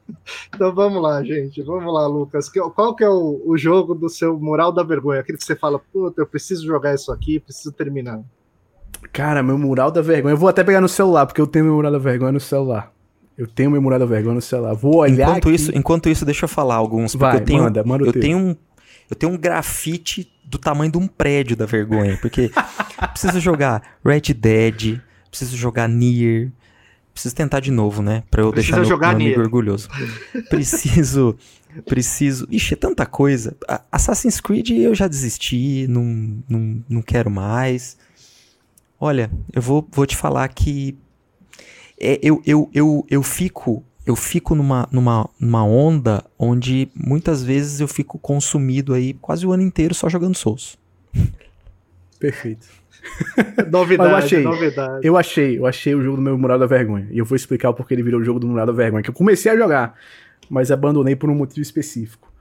*laughs* então vamos lá, gente, vamos lá, Lucas. Qual que é o, o jogo do seu Mural da Vergonha? Aquele que você fala, puta, eu preciso jogar isso aqui, preciso terminar. Cara, meu mural da vergonha. Eu vou até pegar no celular, porque eu tenho meu mural da vergonha no celular. Eu tenho meu mural da vergonha no celular. Vou olhar. Enquanto aqui. isso, enquanto isso, deixa eu falar alguns. Porque Vai, eu tenho, manda, manda o eu teu. tenho um. Eu tenho um grafite do tamanho de um prédio da vergonha. Porque *laughs* preciso jogar Red Dead, preciso jogar Nier. Preciso tentar de novo, né? Pra eu Precisa deixar meu, jogar meu amigo Nier. orgulhoso. *laughs* Preciso. Preciso. Ixi, é tanta coisa. A- Assassin's Creed eu já desisti, não, não, não quero mais. Olha, eu vou, vou te falar que é, eu, eu, eu, eu fico eu fico numa, numa, numa onda onde muitas vezes eu fico consumido aí quase o ano inteiro só jogando Souls. Perfeito. *laughs* Novidade, eu achei. novidade. Eu achei, eu achei o jogo do meu mural da vergonha. E eu vou explicar o porquê ele virou o jogo do mural da vergonha. Que eu comecei a jogar, mas abandonei por um motivo específico.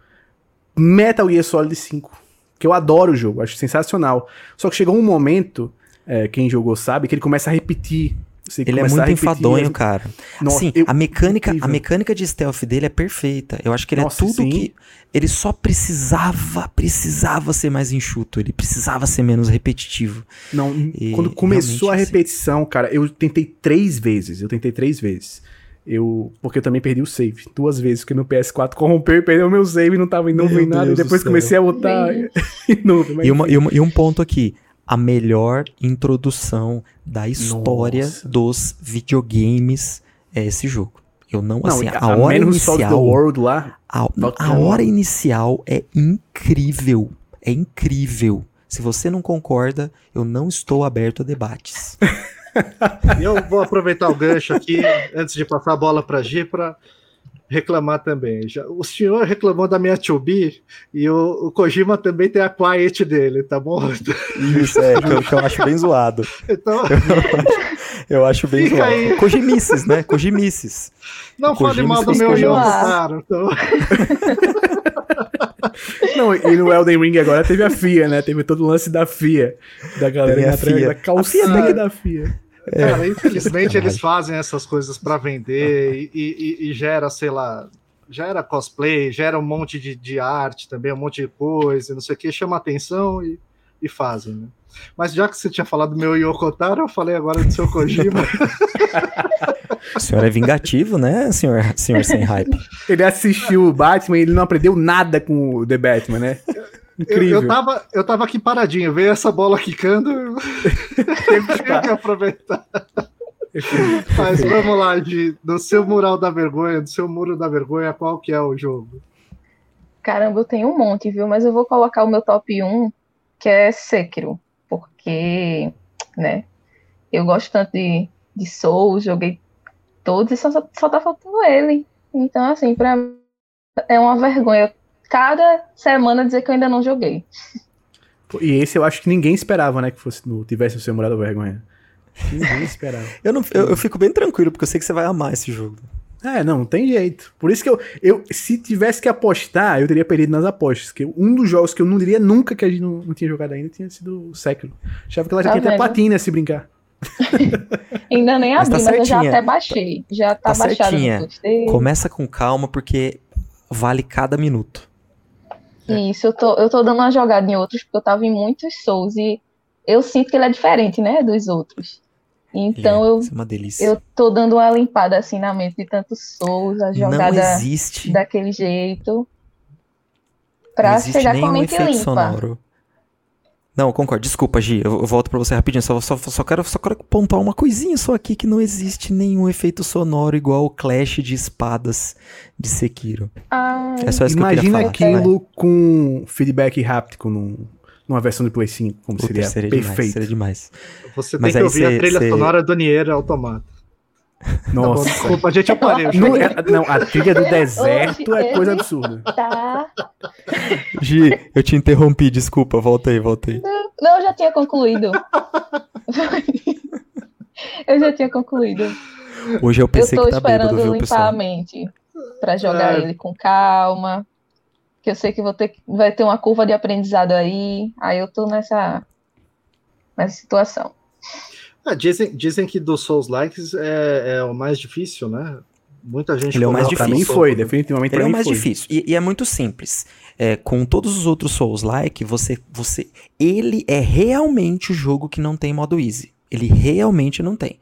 Metal Gear Solid 5. Que eu adoro o jogo, acho sensacional. Só que chegou um momento, é, quem jogou sabe, que ele começa a repetir. Você Ele é muito repetir enfadonho, as- cara. Nossa, assim, eu- a mecânica, a mecânica de stealth dele é perfeita. Eu acho que ele Nossa, é tudo sim. que ele só precisava, precisava ser mais enxuto, ele precisava ser menos repetitivo. Não, E quando começou a assim- repetição, cara, eu tentei três vezes. Eu tentei três vezes. Eu, porque eu também perdi o save. Duas vezes, porque meu PS4 corrompeu e perdeu o meu save e não tava não Meu vem nada. E depois comecei a botar e *laughs* não, mas E, uma- e uma- e um ponto aqui. A melhor introdução da história Nossa. dos videogames é esse jogo. Eu não, Não, assim, a, a, hora inicial, World lá. a, a hora inicial é incrível, é incrível. Se você não concorda, eu não estou aberto a debates. *laughs* E eu vou aproveitar o gancho aqui, antes de passar a bola para G, para reclamar também. Já, o senhor reclamou da minha 2B e o, o Kojima também tem a Quiet dele, tá bom? Isso, é, que eu, que eu acho bem zoado. *laughs* Então, Eu acho bem Fica zoado. aí. Kojimices, né? Kojimices. não Kojima fale mal do meu. Yoko Taro. Então, *laughs* Não, e no Elden Ring agora teve a FIA, né? Teve todo o lance da FIA. Da galera atrás FIA. da calcinha A FIA- FIA. cara, infelizmente eles fazem essas coisas para vender e, e- e gera, sei lá, gera cosplay, gera um monte de, de arte também, um monte de coisa, não sei o que, chama atenção e, e fazem, né? Mas já que você tinha falado do meu Yoko Taro, eu falei agora do seu Kojima. O senhor é vingativo, né, senhor, senhor sem hype? Ele assistiu o Batman e ele não aprendeu nada com o The Batman, né? Eu, Incrível. eu, tava, eu tava aqui paradinho, veio essa bola quicando, *laughs* eu tinha que aproveitar. Mas vamos lá, de, do seu mural da vergonha, do seu muro da vergonha, qual que é o jogo? Caramba, eu tenho um monte, viu? Mas eu vou colocar o meu top 1, que é Sekiro. Porque, né? Eu gosto tanto de, de Souls, joguei todos e só, só tá faltando ele. Então, assim, pra mim é uma vergonha cada semana dizer que eu ainda não joguei. E esse eu acho que ninguém esperava, né? Que fosse no, tivesse o seu Morado Vergonha. Ninguém *laughs* esperava. eu, não, eu, eu, fico bem tranquilo, porque eu sei que você vai amar esse jogo. É, não, não tem jeito. Por isso que eu, eu, se tivesse que apostar, eu teria perdido nas apostas. Que um dos jogos que eu não diria nunca que a gente não, não tinha jogado ainda tinha sido o Sekiro. Achava que ela já tá tinha até platina se brincar. *laughs* ainda nem abri, mas, tá mas eu já até baixei. Já tá, tá baixado Começa com calma, porque vale cada minuto. Isso, eu tô, eu tô dando uma jogada em outros, porque eu tava em muitos Souls e eu sinto que ele é diferente, né, dos outros. Então é, eu, é eu tô dando uma limpada assim na mente de tantos Souls, a jogada daquele jeito. Pra chegar com a mente limpa. Sonoro. Não, concordo. Desculpa, Gi. Eu, volto para você rapidinho. Só, só, só, quero, só quero pontuar uma coisinha só aqui que não existe nenhum efeito sonoro igual o clash de espadas de Sekiro. Ai. É só isso Imagina que eu falar, aquilo né? com feedback rápido num, numa versão de Play 5, como Puta, seria, seria perfeito. Demais, seria demais. Você Mas tem que ouvir cê, a trilha cê... sonora do Nier Automata. Nossa. Tá desculpa, a gente aparelho. Não, é, não, a trilha do deserto é coisa absurda. Tá. Gi, eu te interrompi, desculpa, voltei, voltei. Não, eu já tinha concluído. *laughs* eu já tinha concluído. Hoje eu pensei que tá bêbado, viu, pessoal? Eu tô esperando limpar a mente pra jogar é. ele com calma. Que eu sei que vou ter, vai ter uma curva de aprendizado aí. Aí eu tô nessa, nessa situação. Ah, dizem, dizem que dos Souls Likes é, é, o mais difícil, né? Muita gente Ele é o mais difícil. Pra mim foi, definitivamente Ele é o mais foi. difícil. E, e, é muito simples. É, com todos os outros Souls Like, você, você. Ele é realmente o jogo que não tem modo easy. Ele realmente não tem.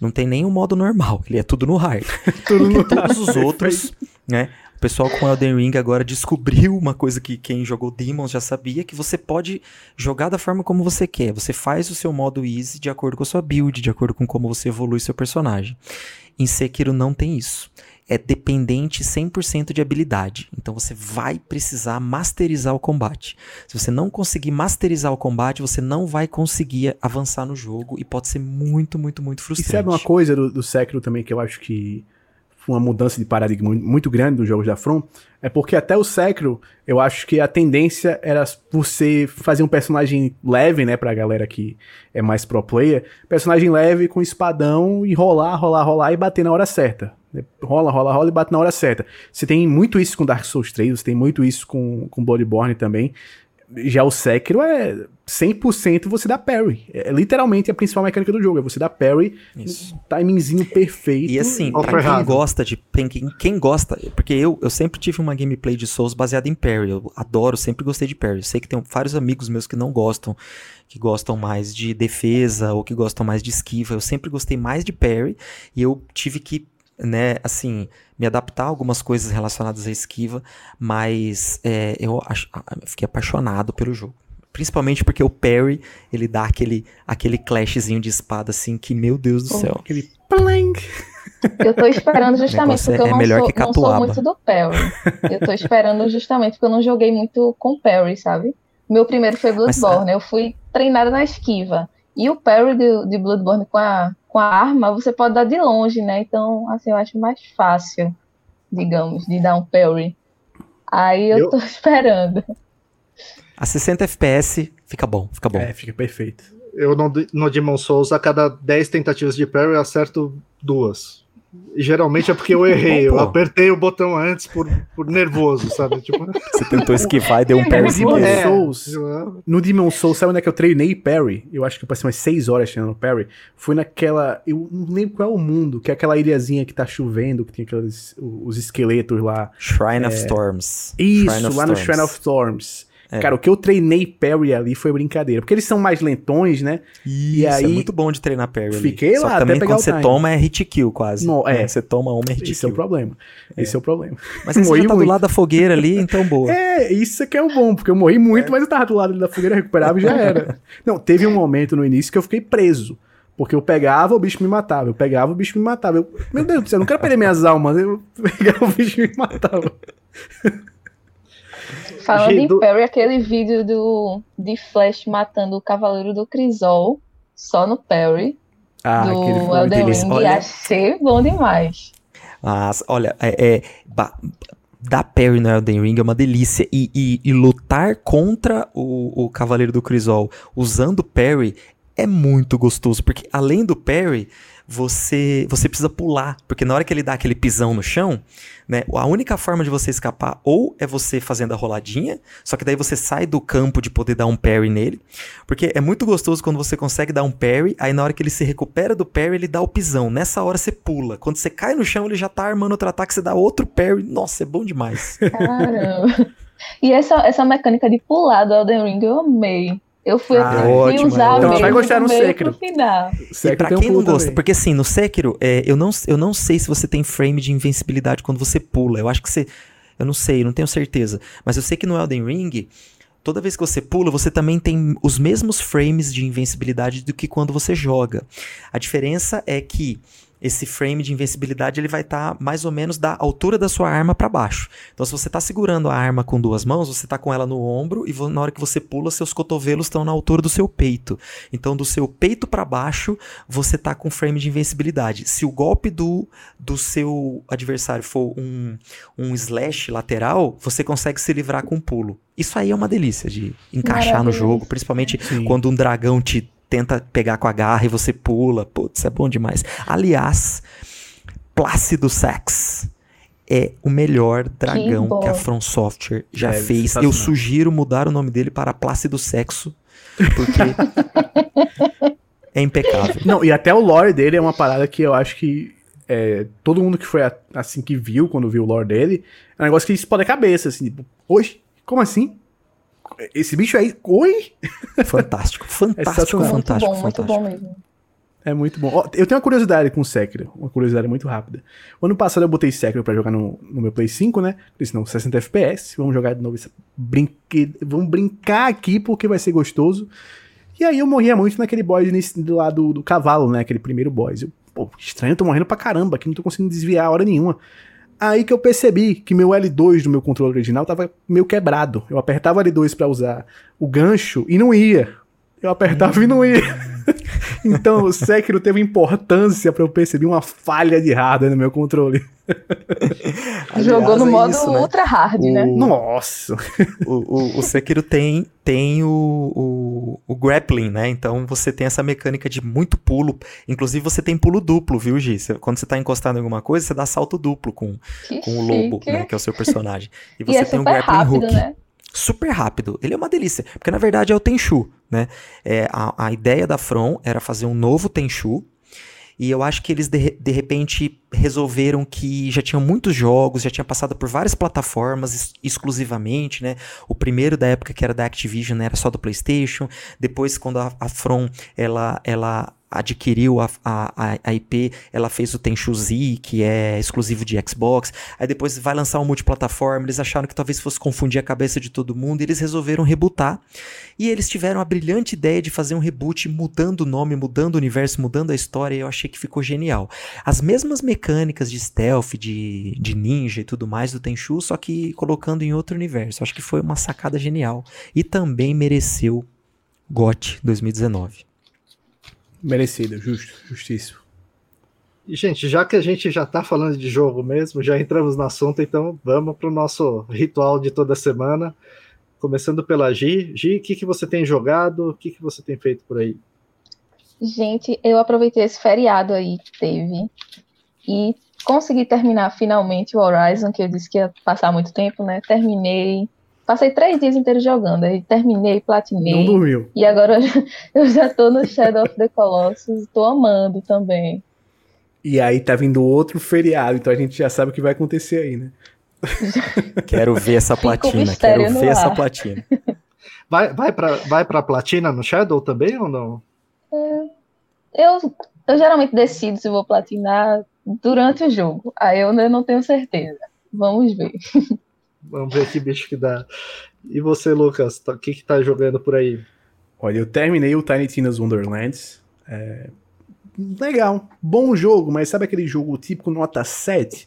Não tem nem o modo normal. Ele é tudo no hard. *laughs* tudo no todos os outros, né? O pessoal com Elden Ring agora descobriu uma coisa que quem jogou Demons já sabia, que você pode jogar da forma como você quer. Você faz o seu modo easy de acordo com a sua build, de acordo com como você evolui seu personagem. Em Sekiro não tem isso. É dependente 100% de habilidade. Então você vai precisar masterizar o combate. Se você não conseguir masterizar o combate, você não vai conseguir avançar no jogo e pode ser muito, muito, muito frustrante. E sabe uma coisa do, do Sekiro também que eu acho que uma mudança de paradigma muito grande dos jogos da From, é porque até o Sekiro, eu acho que a tendência era você fazer um personagem leve, né, pra galera que é mais pro player, personagem leve com espadão e rolar, rolar, rolar e bater na hora certa. Rola, rola, rola e bate na hora certa. Você tem muito isso com Dark Souls 3, você tem muito isso com, com Bloodborne também. Já o Sekiro é 100% você dá parry. É, é literalmente a principal mecânica do jogo. É você dá parry, Isso. timingzinho perfeito. E assim, pra quem gosta de. Quem, quem gosta. Porque eu, eu sempre tive uma gameplay de Souls baseada em parry. Eu adoro, sempre gostei de parry. Eu sei que tem vários amigos meus que não gostam. Que gostam mais de defesa ou que gostam mais de esquiva. Eu sempre gostei mais de parry. E eu tive que né, assim, me adaptar a algumas coisas relacionadas à esquiva, mas é, eu ach, fiquei apaixonado pelo jogo. Principalmente porque o Perry, ele dá aquele, aquele clashzinho de espada, assim, que, meu Deus do céu. Aquele plank. Eu tô esperando *laughs* justamente porque é, eu não, sou, não sou muito do Perry. Eu tô esperando justamente porque eu não joguei muito com Perry, sabe? Meu primeiro foi Bloodborne, Mas, eu fui treinada na esquiva. E o Perry de, de Bloodborne com a, com a arma, você pode dar de longe, né? Então, assim, eu acho mais fácil, digamos, de dar um Perry. Aí eu, eu... tô *laughs* esperando. A 60 FPS fica bom, fica bom. É, fica perfeito. Eu no, no Demon Souls, a cada 10 tentativas de parry, eu acerto duas. Geralmente é porque eu errei, eu apertei o botão antes por, por nervoso, sabe? Tipo... *laughs* Você tentou esquivar e deu um parry. No Demon é. Souls, no Demon Souls, sabe onde é que eu treinei parry? Eu acho que eu passei umas 6 horas treinando parry. Foi naquela, eu não lembro qual é o mundo, que é aquela ilhazinha que tá chovendo, que tem aqueles, os esqueletos lá. Shrine é... of Storms. Isso, Shrine lá no Shrine of Storms. É. Cara, o que eu treinei parry ali foi brincadeira. Porque eles são mais lentões, né? Isso, e é aí, é muito bom de treinar parry ali. Fiquei Só lá, até também quando você time. toma é hit kill quase. No, é. Você toma uma é hit Esse kill. é o problema. É. Esse é o problema. Mas você já tá muito. do lado da fogueira ali, então boa. *laughs* É, isso que é o bom, porque eu morri muito, é. mas eu tava do lado da fogueira, recuperava e já era. *laughs* Não, teve um momento no início que eu fiquei preso. Porque eu pegava, o bicho me matava. Eu pegava, o bicho me matava. Eu, meu Deus do céu, eu não quero perder minhas almas. Eu *laughs* pegava, o bicho me matava. Falando G em Perry, aquele vídeo do, de Flash matando o Cavaleiro do Crisol, só no Perry, ah, do Elden Ring, olha... achei bom demais. Mas, olha, é, é dar parry no Elden Ring é uma delícia. E, e, e lutar contra o, o Cavaleiro do Crisol usando parry é muito gostoso, porque além do parry, você você precisa pular, porque na hora que ele dá aquele pisão no chão, né, a única forma de você escapar ou é você fazendo a roladinha, só que daí você sai do campo de poder dar um parry nele, porque é muito gostoso quando você consegue dar um parry, aí na hora que ele se recupera do parry, ele dá o pisão. Nessa hora você pula. Quando você cai no chão, ele já tá armando outro ataque, você dá outro parry. Nossa, é bom demais. Caramba. E essa, essa mecânica de pular do Elden Ring eu amei. Eu fui ah, ótimo, usar então você vai gostar no Sekiro. E pra quem um não gosta, também. porque assim, no Sekiro, é, eu, não, eu não sei se você tem frame de invencibilidade quando você pula. Eu acho que você. Eu não sei, não tenho certeza. Mas eu sei que no Elden Ring, toda vez que você pula, você também tem os mesmos frames de invencibilidade do que quando você joga. A diferença é que esse frame de invencibilidade ele vai estar tá mais ou menos da altura da sua arma para baixo. Então, se você está segurando a arma com duas mãos, você está com ela no ombro e na hora que você pula, seus cotovelos estão na altura do seu peito. Então, do seu peito para baixo, você está com frame de invencibilidade. Se o golpe do, do seu adversário for um, um slash lateral, você consegue se livrar com um pulo. Isso aí é uma delícia de encaixar no jogo, principalmente Sim. quando um dragão te tenta pegar com a garra e você pula. Putz, é bom demais. Aliás, Plácido Sex é o melhor dragão que, que a From Software já é, fez. Eu sugiro mudar o nome dele para Plácido Sexo, porque *laughs* é impecável. Não, e até o lore dele é uma parada que eu acho que é, todo mundo que foi assim que viu, quando viu o lore dele, é um negócio que explode a cabeça, assim, tipo, hoje, como assim? Esse bicho aí. Oi? Fantástico, *laughs* fantástico, é fantástico. Muito bom, fantástico. muito bom mesmo. É muito bom. eu tenho uma curiosidade com o Sekiro, uma curiosidade muito rápida. O ano passado eu botei Sekiro pra jogar no, no meu Play 5, né? Disse, não, 60 FPS, vamos jogar de novo esse brinque... Vamos brincar aqui porque vai ser gostoso. E aí eu morria muito naquele boss nesse, do lado do, do cavalo, né? Aquele primeiro boss. Eu, pô, estranho, eu tô morrendo pra caramba aqui, não tô conseguindo desviar a hora nenhuma. Aí que eu percebi que meu L2 do meu controle original tava meio quebrado. Eu apertava L2 para usar o gancho e não ia. Eu apertava e não ia. *laughs* então o Sekiro teve importância para eu perceber uma falha de hardware no meu controle. *laughs* Jogou no é modo isso, né? ultra hard, né? o... né? Nossa! O, o, o, Sekiro tem, tem o, o, o, grappling, né? Então você tem essa mecânica de muito pulo. Inclusive você tem pulo duplo, viu, Gi? quando você tá encostado em alguma coisa, você dá salto duplo com, com o lobo, né? Que é o seu personagem. *laughs* E você e é tem o grappling rápido, hook. Né? Super rápido. Ele é uma delícia, porque na verdade é o Tenchu, né? É, a, a ideia da From era fazer um novo Tenchu, e eu acho que eles de, de repente resolveram que já tinham muitos jogos, já tinha passado por várias plataformas ex exclusivamente, né? O primeiro da época que era da Activision era só do PlayStation. Depois, quando a, a From ela, ela adquiriu a, a, a IP, ela fez o Tenchu Z, que é exclusivo de Xbox. Aí depois vai lançar um multiplataforma. Eles acharam que talvez fosse confundir a cabeça de todo mundo e eles resolveram rebootar. E eles tiveram a brilhante ideia de fazer um reboot mudando o nome, mudando o universo, mudando a história. E eu achei que ficou genial. As mesmas mecânicas de stealth, de, de ninja e tudo mais do Tenchu, só que colocando em outro universo. Acho que foi uma sacada genial. E também mereceu GOT 2019. Merecido, justo, justíssimo. E, gente, já que a gente já tá falando de jogo mesmo, já entramos no assunto, então vamos pro nosso ritual de toda semana. Começando pela Gi. Gi, o que, que você tem jogado? O que, que você tem feito por aí? Gente, eu aproveitei esse feriado aí que teve e consegui terminar finalmente o Horizon, que eu disse que ia passar muito tempo, né? Terminei. Passei três dias inteiros jogando, aí terminei, platinei. Não dormiu. E agora *laughs* eu já tô no Shadow of the Colossus, tô amando também. E aí tá vindo outro feriado, então a gente já sabe o que vai acontecer aí, né? *laughs* quero ver essa platina, quero ver ar. essa platina. *laughs* Vai, vai, pra, vai pra platina no Shadow também ou não? É, eu, eu geralmente decido se vou platinar durante o jogo, aí eu não tenho certeza. Vamos ver. Vamos ver que bicho que dá. E você, Lucas, tá, o que que tá jogando por aí? Olha, eu terminei o Tiny Tina's Wonderlands. É... Legal, bom jogo, mas sabe aquele jogo típico nota 7?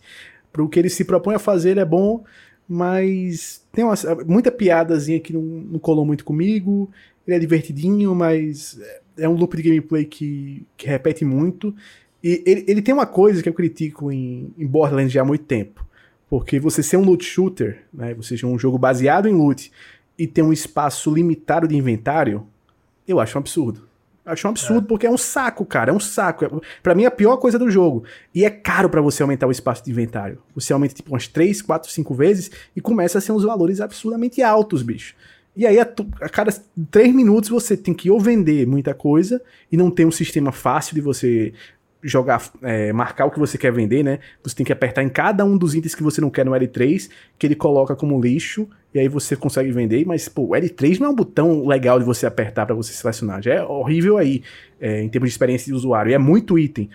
Para o que ele se propõe a fazer, ele é bom, mas tem uma, muita piadazinha que não, não colou muito comigo. Ele é divertidinho, mas é um loop de gameplay que, que repete muito. E ele, ele tem uma coisa que eu critico em, em Borderlands já há muito tempo. Porque você ser um loot shooter, né, você ser um jogo baseado em loot e ter um espaço limitado de inventário, eu acho um absurdo. Acho um absurdo, é. porque é um saco, cara. É um saco. É, para mim, é a pior coisa do jogo. E é caro para você aumentar o espaço de inventário. Você aumenta, tipo, umas 3, 4, 5 vezes e começa a ser uns valores absurdamente altos, bicho. E aí, a, a cada 3 minutos, você tem que ou vender muita coisa e não tem um sistema fácil de você jogar, é, marcar o que você quer vender, né? Você tem que apertar em cada um dos itens que você não quer no L3, que ele coloca como lixo, e aí você consegue vender, mas, pô, o L3 não é um botão legal de você apertar para você selecionar, já é horrível aí, é, em termos de experiência de usuário, e é muito item.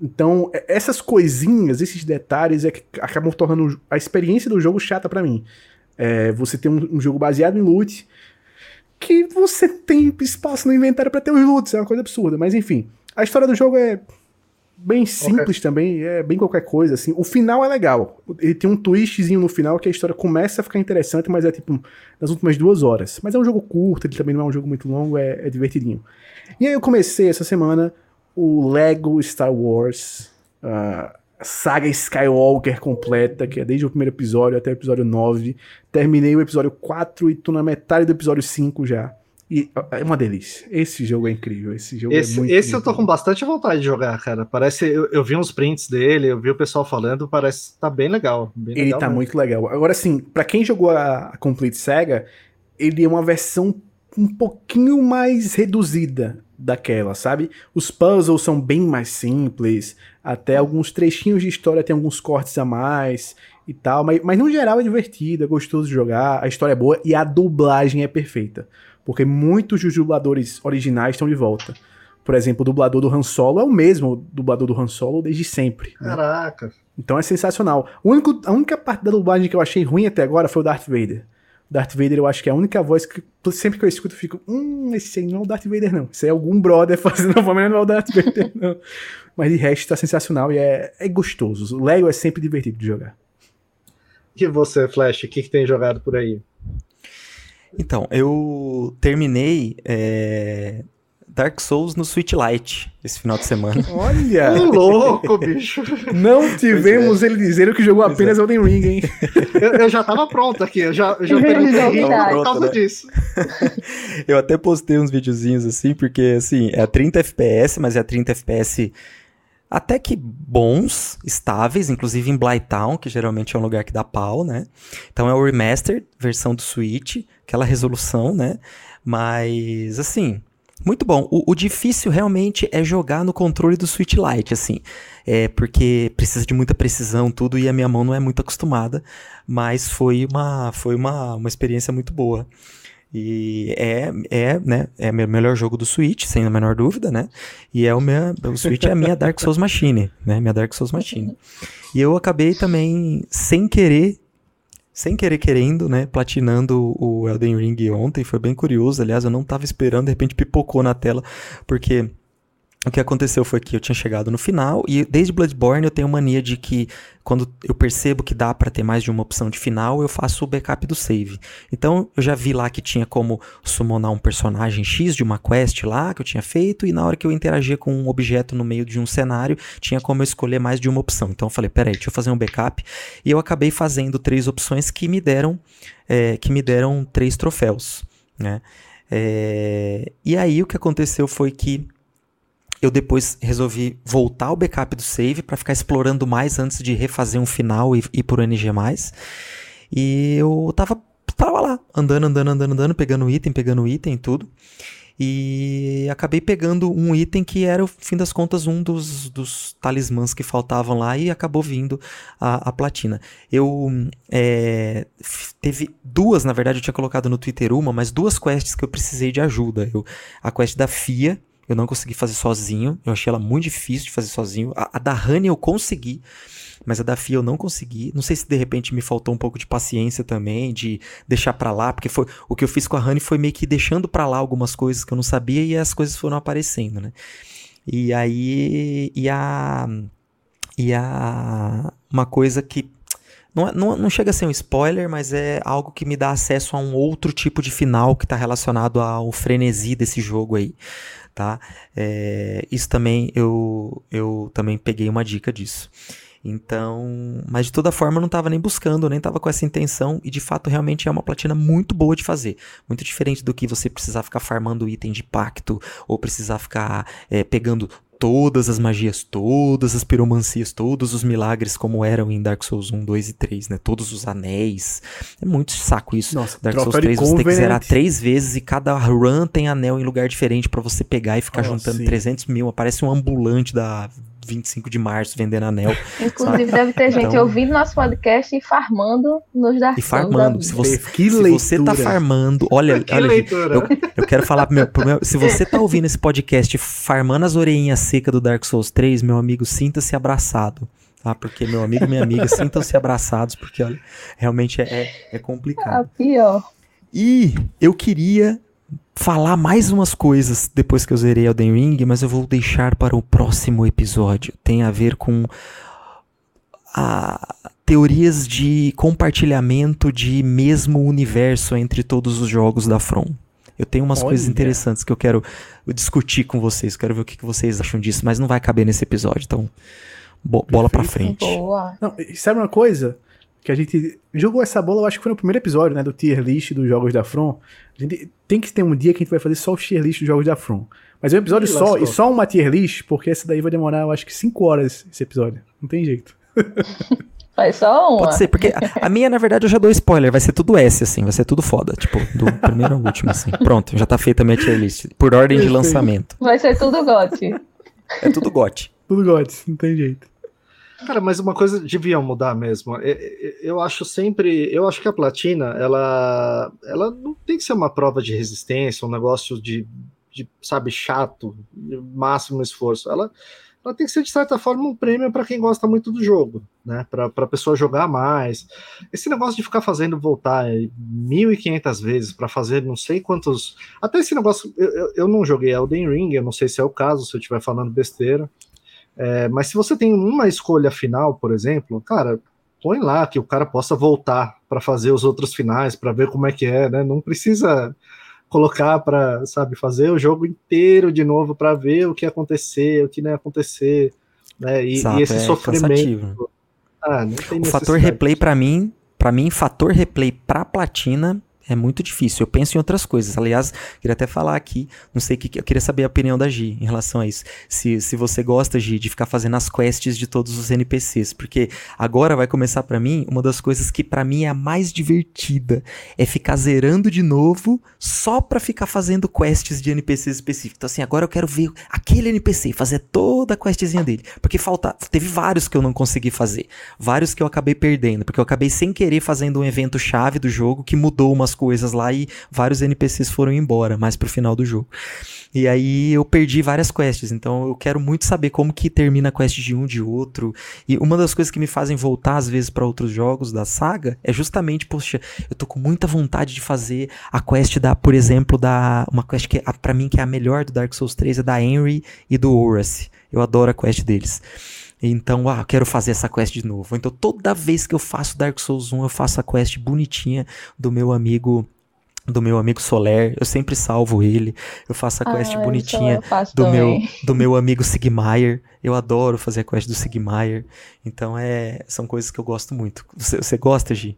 Então, essas coisinhas, esses detalhes é que acabam tornando a experiência do jogo chata para mim. É, você tem um, um, jogo baseado em loot, que você tem espaço no inventário para ter os loots, é uma coisa absurda, mas enfim. A história do jogo é bem simples okay. também, é bem qualquer coisa, assim. O final é legal. Ele tem um twistzinho no final que a história começa a ficar interessante, mas é tipo nas últimas duas horas. Mas é um jogo curto, ele também não é um jogo muito longo, é, é divertidinho. E aí eu comecei essa semana o Lego Star Wars, a saga Skywalker completa, que é desde o primeiro episódio até o episódio 9. Terminei o episódio 4 e tô na metade do episódio 5 já. E é uma delícia. Esse jogo é incrível. Esse jogo é esse, é muito Esse eu tô com bastante vontade de jogar, cara. Parece. Eu, eu, vi uns prints dele, eu vi o pessoal falando, parece tá bem legal. Bem ele legal tá mesmo. muito legal. Agora, assim, para quem jogou a, a Complete Saga, ele é uma versão um pouquinho mais reduzida daquela, sabe? Os puzzles são bem mais simples, até alguns trechinhos de história tem alguns cortes a mais e tal, mas, mas no geral é divertido, é gostoso de jogar, a história é boa e a dublagem é perfeita porque muitos dos dubladores originais estão de volta. Por exemplo, o dublador do Han Solo é o mesmo dublador do Han Solo desde sempre. Né? Caraca. Então é sensacional. O único, a única parte da dublagem que eu achei ruim até agora foi o Darth Vader. Darth Vader eu acho que é a única voz que sempre que eu escuto eu fico, hum, esse aí não é o Darth Vader não. Isso é algum brother *laughs* fazendo a voz, mas não é o Darth Vader não. Mas de resto tá sensacional e é, é gostoso. O Lego é sempre divertido de jogar. E você, Flash, o que, que tem jogado por aí? Então, eu terminei é, Dark Souls no Switch Lite esse final de semana. *laughs* Olha! Que louco, bicho! Não tivemos é. ele dizendo que jogou apenas é. Elden Ring, hein? *laughs* eu, eu, já tava pronto aqui, eu já, eu já por causa né? disso. *laughs* eu até postei uns videozinhos assim, porque assim, é a 30 FPS, mas é a 30 FPS até que bons, estáveis, inclusive em Blytown, que geralmente é um lugar que dá pau, né? Então é o remastered, versão do Switch, aquela resolução, né? Mas, assim, muito bom. O, o, difícil realmente é jogar no controle do Switch Lite, assim. É porque precisa de muita precisão, tudo, e a minha mão não é muito acostumada. Mas foi uma, foi uma, uma experiência muito boa. E é, é, né, é o melhor jogo do Switch, sem a menor dúvida, né? E é o meu, o Switch é a minha Dark Souls Machine, né? Minha Dark Souls Machine. E eu acabei também, sem querer, sem querer querendo, né, platinando o Elden Ring ontem, foi bem curioso, aliás, eu não tava esperando, de repente pipocou na tela, porque o que aconteceu foi que eu tinha chegado no final e desde Bloodborne eu tenho mania de que quando eu percebo que dá para ter mais de uma opção de final, eu faço o backup do save. Então eu já vi lá que tinha como summonar um personagem X de uma quest lá que eu tinha feito e na hora que eu interagia com um objeto no meio de um cenário, tinha como eu escolher mais de uma opção. Então eu falei, peraí, deixa eu fazer um backup e eu acabei fazendo três opções que me deram é, que me deram três troféus, né? É, e aí o que aconteceu foi que eu depois resolvi voltar ao backup do save para ficar explorando mais antes de refazer um final e ir por NG+. E eu tava, tava lá, andando, andando, andando, andando, pegando item, pegando item e tudo. E acabei pegando um item que era, no fim das contas, um dos, dos talismãs que faltavam lá e acabou vindo a, a platina. Eu é, teve duas, na verdade, eu tinha colocado no Twitter uma, mas duas quests que eu precisei de ajuda. Eu, a quest da FIA, eu não consegui fazer sozinho. Eu achei ela muito difícil de fazer sozinho. A, a da Honey eu consegui, mas a da Fia eu não consegui. Não sei se de repente me faltou um pouco de paciência também, de deixar para lá, porque foi o que eu fiz com a Honey foi meio que deixando para lá algumas coisas que eu não sabia e as coisas foram aparecendo, né? E aí e a e a uma coisa que não, não, não chega a ser um spoiler, mas é algo que me dá acesso a um outro tipo de final que está relacionado ao frenesi desse jogo aí, tá? É, isso também eu, eu também peguei uma dica disso. Então, mas de toda forma eu não estava nem buscando, nem estava com essa intenção e de fato realmente é uma platina muito boa de fazer, muito diferente do que você precisar ficar farmando item de pacto ou precisar ficar é, pegando todas as magias, todas as piromancias, todos os milagres como eram em Dark Souls 1, 2 e 3, né? Todos os anéis. É muito saco isso. Nossa, Dark Souls 3 você tem que zerar três vezes e cada run tem anel em lugar diferente para você pegar e ficar oh, juntando sim. 300 mil. Aparece um ambulante da 25 de março vendendo anel. *laughs* Inclusive, sabe? deve ter gente então... ouvindo nosso podcast e farmando nos Dark E farmando. Se você, que se você tá farmando, *laughs* olha, que olha eu, eu, quero falar pro meu, pro meu, Se você tá ouvindo esse podcast farmando as orelhinhas secas do Dark Souls 3, meu amigo, sinta-se abraçado. Tá? Porque meu amigo e minha amiga *laughs* sintam-se abraçados, porque olha, realmente é, é, é complicado. Ah, pior. E eu queria falar mais umas coisas depois que eu zerei Elden Ring, mas eu vou deixar para o próximo episódio. Tem a ver com a teorias de compartilhamento de mesmo universo entre todos os jogos da From. Eu tenho umas Olha. coisas interessantes que eu quero discutir com vocês, quero ver o que vocês acham disso, mas não vai caber nesse episódio, então bo bola para frente. Boa. Não, sabe uma coisa? Que a gente jogou essa bola, eu acho que foi no primeiro episódio, né, do tier list dos jogos da From. A gente tem que ter um dia que a gente vai fazer só o tier list dos jogos da From. Mas é um episódio e só, lascou. e só uma tier list, porque esse daí vai demorar, eu acho que 5 horas esse episódio. Não tem jeito. *laughs* Faz só uma. Pode ser, porque a, a, minha, na verdade, eu já dou spoiler. Vai ser tudo S, assim. Vai ser tudo foda. Tipo, do primeiro ao último, assim. Pronto, já tá feita a minha tier list. Por ordem de lançamento. Vai ser tudo GOT. É tudo GOT. tudo GOT, não tem jeito. Cara, mas uma coisa deviam mudar mesmo. Eu acho sempre, eu acho que a platina, ela, ela não tem que ser uma prova de resistência, um negócio de, de sabe, chato, máximo esforço. Ela, ela tem que ser de certa forma um prêmio para quem gosta muito do jogo, né? Para a pessoa jogar mais. Esse negócio de ficar fazendo voltar 1.500 vezes para fazer não sei quantos. Até esse negócio, eu, eu, eu não joguei Elden Ring, eu não sei se é o caso, se eu estiver falando besteira. É, mas se você tem uma escolha final, por exemplo, cara, põe lá que o cara possa voltar para fazer os outros finais, para ver como é que é, né? Não precisa colocar para, sabe, fazer o jogo inteiro de novo para ver o que acontecer, o que não ia acontecer, né? E, Exato, e esse é sofrimento. Ah, o fator replay para mim, para mim, fator replay para platina é muito difícil. Eu penso em outras coisas. Aliás, queria até falar aqui, não sei que eu queria saber a opinião da Gi em relação a isso. Se, se você gosta, Gi, de ficar fazendo as quests de todos os NPCs, porque agora vai começar para mim uma das coisas que para mim é a mais divertida, é ficar zerando de novo só para ficar fazendo quests de NPCs específicos. Então assim, agora eu quero ver aquele NPC, fazer toda a questzinha dele, porque falta, teve vários que eu não consegui fazer, vários que eu acabei perdendo, porque eu acabei sem querer fazendo um evento chave do jogo que mudou umas coisas lá e vários NPCs foram embora mais pro final do jogo. E aí eu perdi várias quests, então eu quero muito saber como que termina a quest de um de outro. E uma das coisas que me fazem voltar às vezes para outros jogos da saga é justamente, poxa, eu tô com muita vontade de fazer a quest da, por exemplo, da uma quest que para mim que é a melhor do Dark Souls 3 é da Henry e do Horace. Eu adoro a quest deles. Então, ah, quero fazer essa quest de novo. Então, toda vez que eu faço Dark Souls 1, eu faço a quest bonitinha do meu amigo do meu amigo Soler, eu sempre salvo ele. Eu faço a quest ah, bonitinha do meu do meu *laughs* amigo Sigmaier. Eu adoro fazer a quest do Sigmaier. Então é, são coisas que eu gosto muito. Você, você gosta, Gi?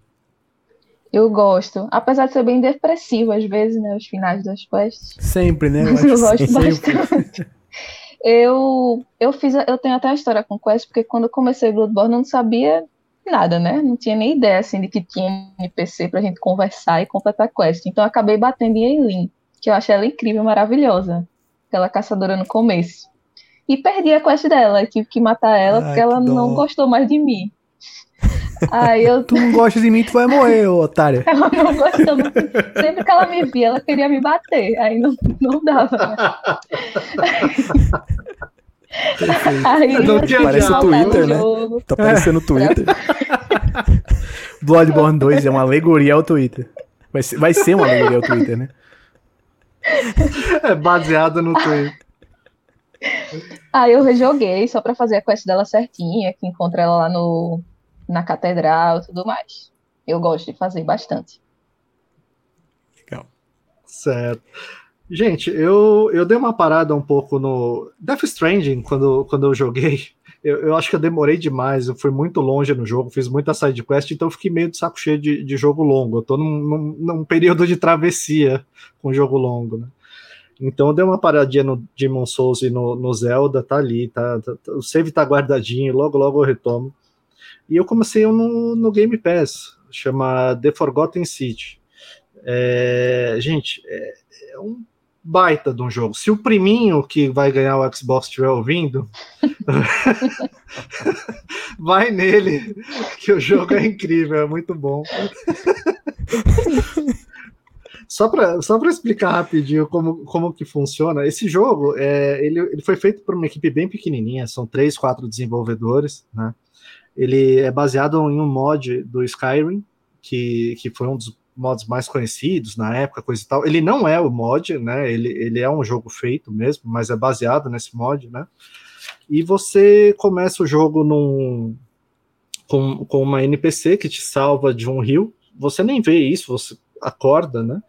Eu gosto, apesar de ser bem depressivo às vezes, né, os finais das quests. Sempre, né? *laughs* Eu, eu gosto sempre. bastante. *laughs* Eu, eu fiz, eu tenho até uma história com Quest, porque quando eu comecei Bloodborne eu não sabia nada, né? Não tinha nem ideia, assim, de que tinha NPC pra gente conversar e completar Quest. Então eu acabei batendo em Eileen, que eu achei ela incrível, maravilhosa. Aquela caçadora no começo. E perdi a quest dela, tive que matar ela Ai, porque ela não gostou mais de mim. Aí eu... Tu não gosta de mim, tu vai morrer, ô otária. Ela não gostou. Sempre que ela me via, ela queria me bater. Aí não, não dava. Aí, não tinha Parece o Twitter, né? Tá parecendo o Twitter. *laughs* Bloodborne 2 é uma alegoria ao Twitter. Vai ser, vai ser uma alegoria ao Twitter, né? É baseado no Twitter. Aí eu rejoguei só pra fazer a quest dela certinha, que encontra ela lá no, na catedral e tudo mais. Eu gosto de fazer bastante. Legal. Certo. Gente, eu, eu dei uma parada um pouco no Death Stranding quando, quando eu joguei. *laughs* Eu, eu acho que eu demorei demais, eu fui muito longe no jogo, fiz muita side quest, então eu fiquei meio de saco cheio de, de jogo longo. Eu tô num, num, num período de travessia com jogo longo, né? Então eu dei uma paradinha no Demon Souls e no, no Zelda, tá ali, tá, tá, o save tá guardadinho, logo logo eu retomo. E eu comecei no, no Game Pass, chama The Forgotten City. É, gente, é, é um baita de um jogo. Se o priminho que vai ganhar o Xbox estiver ouvindo, *laughs* vai nele, que o jogo é incrível, é muito bom. *laughs* só para só explicar rapidinho como, como que funciona, esse jogo é, ele, ele foi feito por uma equipe bem pequenininha, são três, quatro desenvolvedores, né? Ele é baseado em um mod do Skyrim, que, que foi um dos mods mais conhecidos na época, coisa e tal. Ele não é o mod, né? Ele, ele é um jogo feito mesmo, mas é baseado nesse mod, né? E você começa o jogo num, com, com uma NPC que te salva de um rio. Você nem vê isso, você acorda, né?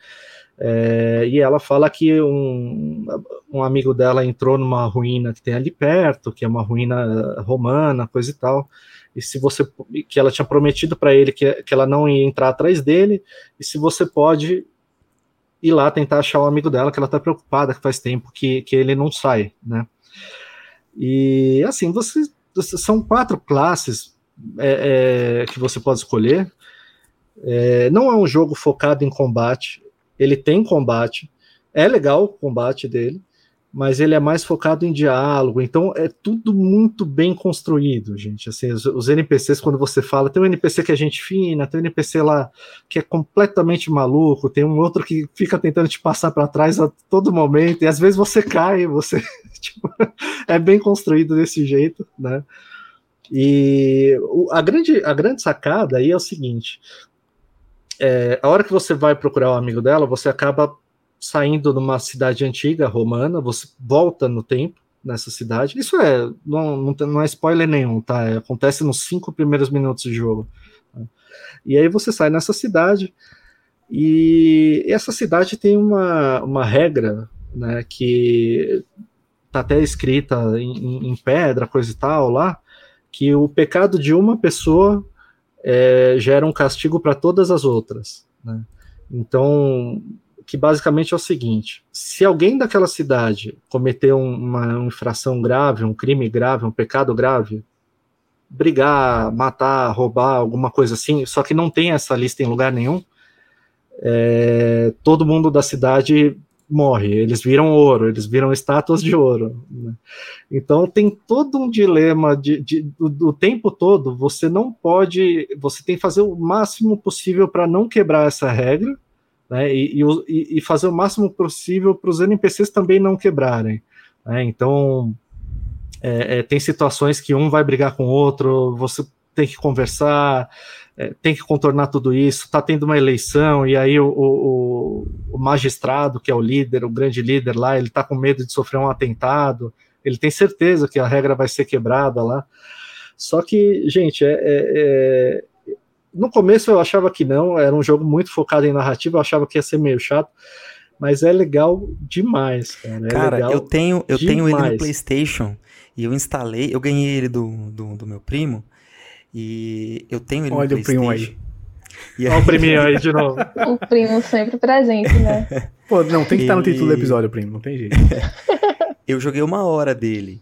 É, e ela fala que um, um amigo dela entrou numa ruína que tem ali perto, que é uma ruína romana, coisa e tal e se você que ela tinha prometido para ele que, que ela não ia entrar atrás dele, e se você pode ir lá tentar achar o amigo dela, que ela está preocupada que faz tempo que, que ele não sai, né? E assim, você, são quatro classes é, é, que você pode escolher. É, não é um jogo focado em combate, ele tem combate, é legal o combate dele, mas ele é mais focado em diálogo, então é tudo muito bem construído, gente. Assim, os, os, NPCs, quando você fala, tem um NPC que é gente fina, tem um NPC lá que é completamente maluco, tem um outro que fica tentando te passar para trás a todo momento, e às vezes você cai, você *laughs* tipo, é bem construído desse jeito, né? E a grande, a grande sacada aí é o seguinte: é, a hora que você vai procurar o amigo dela, você acaba saindo de uma cidade antiga, romana, você volta no tempo nessa cidade. Isso é, não, não, não é spoiler nenhum, tá? É, acontece nos cinco primeiros minutos de jogo. Tá? E aí você sai nessa cidade, e essa cidade tem uma, uma regra, né, que tá até escrita em, em pedra, coisa e tal lá, que o pecado de uma pessoa é, gera um castigo para todas as outras. Né? Então, que basicamente é o seguinte: se alguém daquela cidade cometeu uma infração grave, um crime grave, um pecado grave, brigar, matar, roubar, alguma coisa assim, só que não tem essa lista em lugar nenhum, é, todo mundo da cidade morre, eles viram ouro, eles viram estátuas de ouro. Né? Então tem todo um dilema de, de do, do, tempo todo, você não pode, você tem que fazer o máximo possível para não quebrar essa regra, né, e, e, e, fazer o máximo possível para os NPCs também não quebrarem. Né, então, é, é, tem situações que um vai brigar com o outro, você tem que conversar, é, tem que contornar tudo isso. Está tendo uma eleição e aí o, o, o, magistrado, que é o líder, o grande líder lá, ele está com medo de sofrer um atentado. Ele tem certeza que a regra vai ser quebrada lá. Só que, gente, é, é, é no começo eu achava que não, era um jogo muito focado em narrativa, eu achava que ia ser meio chato, mas é legal demais, cara. É cara, eu tenho eu tenho ele no PlayStation e eu instalei, eu ganhei ele do, do, do meu primo e eu tenho ele Olha no PlayStation. Olha o primo aí. E Olha o priminho aí de novo. *laughs* O primo sempre presente, né? *laughs* Pô, não, tem que estar no título do episódio, primo, não tem jeito. *laughs* eu joguei uma hora dele.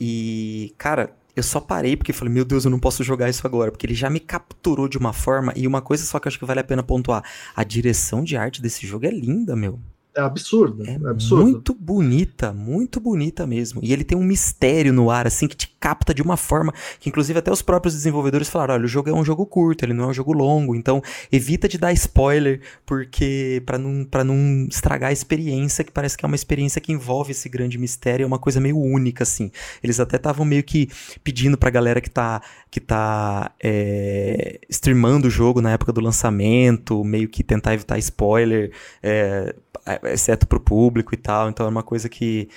E, cara, eu só parei porque falei, meu Deus, eu não posso jogar isso agora, porque ele já me capturou de uma forma. E uma coisa só que eu acho que vale a pena pontuar: a direção de arte desse jogo é linda, meu é absurdo. É, é absurdo. muito bonita, muito bonita mesmo. E ele tem um mistério no ar, assim, que te capta de uma forma que, inclusive, até os próprios desenvolvedores falaram: olha, o jogo é um jogo curto, ele não é um jogo longo, então evita de dar spoiler, porque para não, pra não estragar a experiência, que parece que é uma experiência que envolve esse grande mistério, é uma coisa meio única, assim. Eles até estavam meio que pedindo pra galera que tá, que tá é, streamando o jogo na época do lançamento, meio que tentar evitar spoiler. É, é, exceto pro público e tal. Então é uma coisa que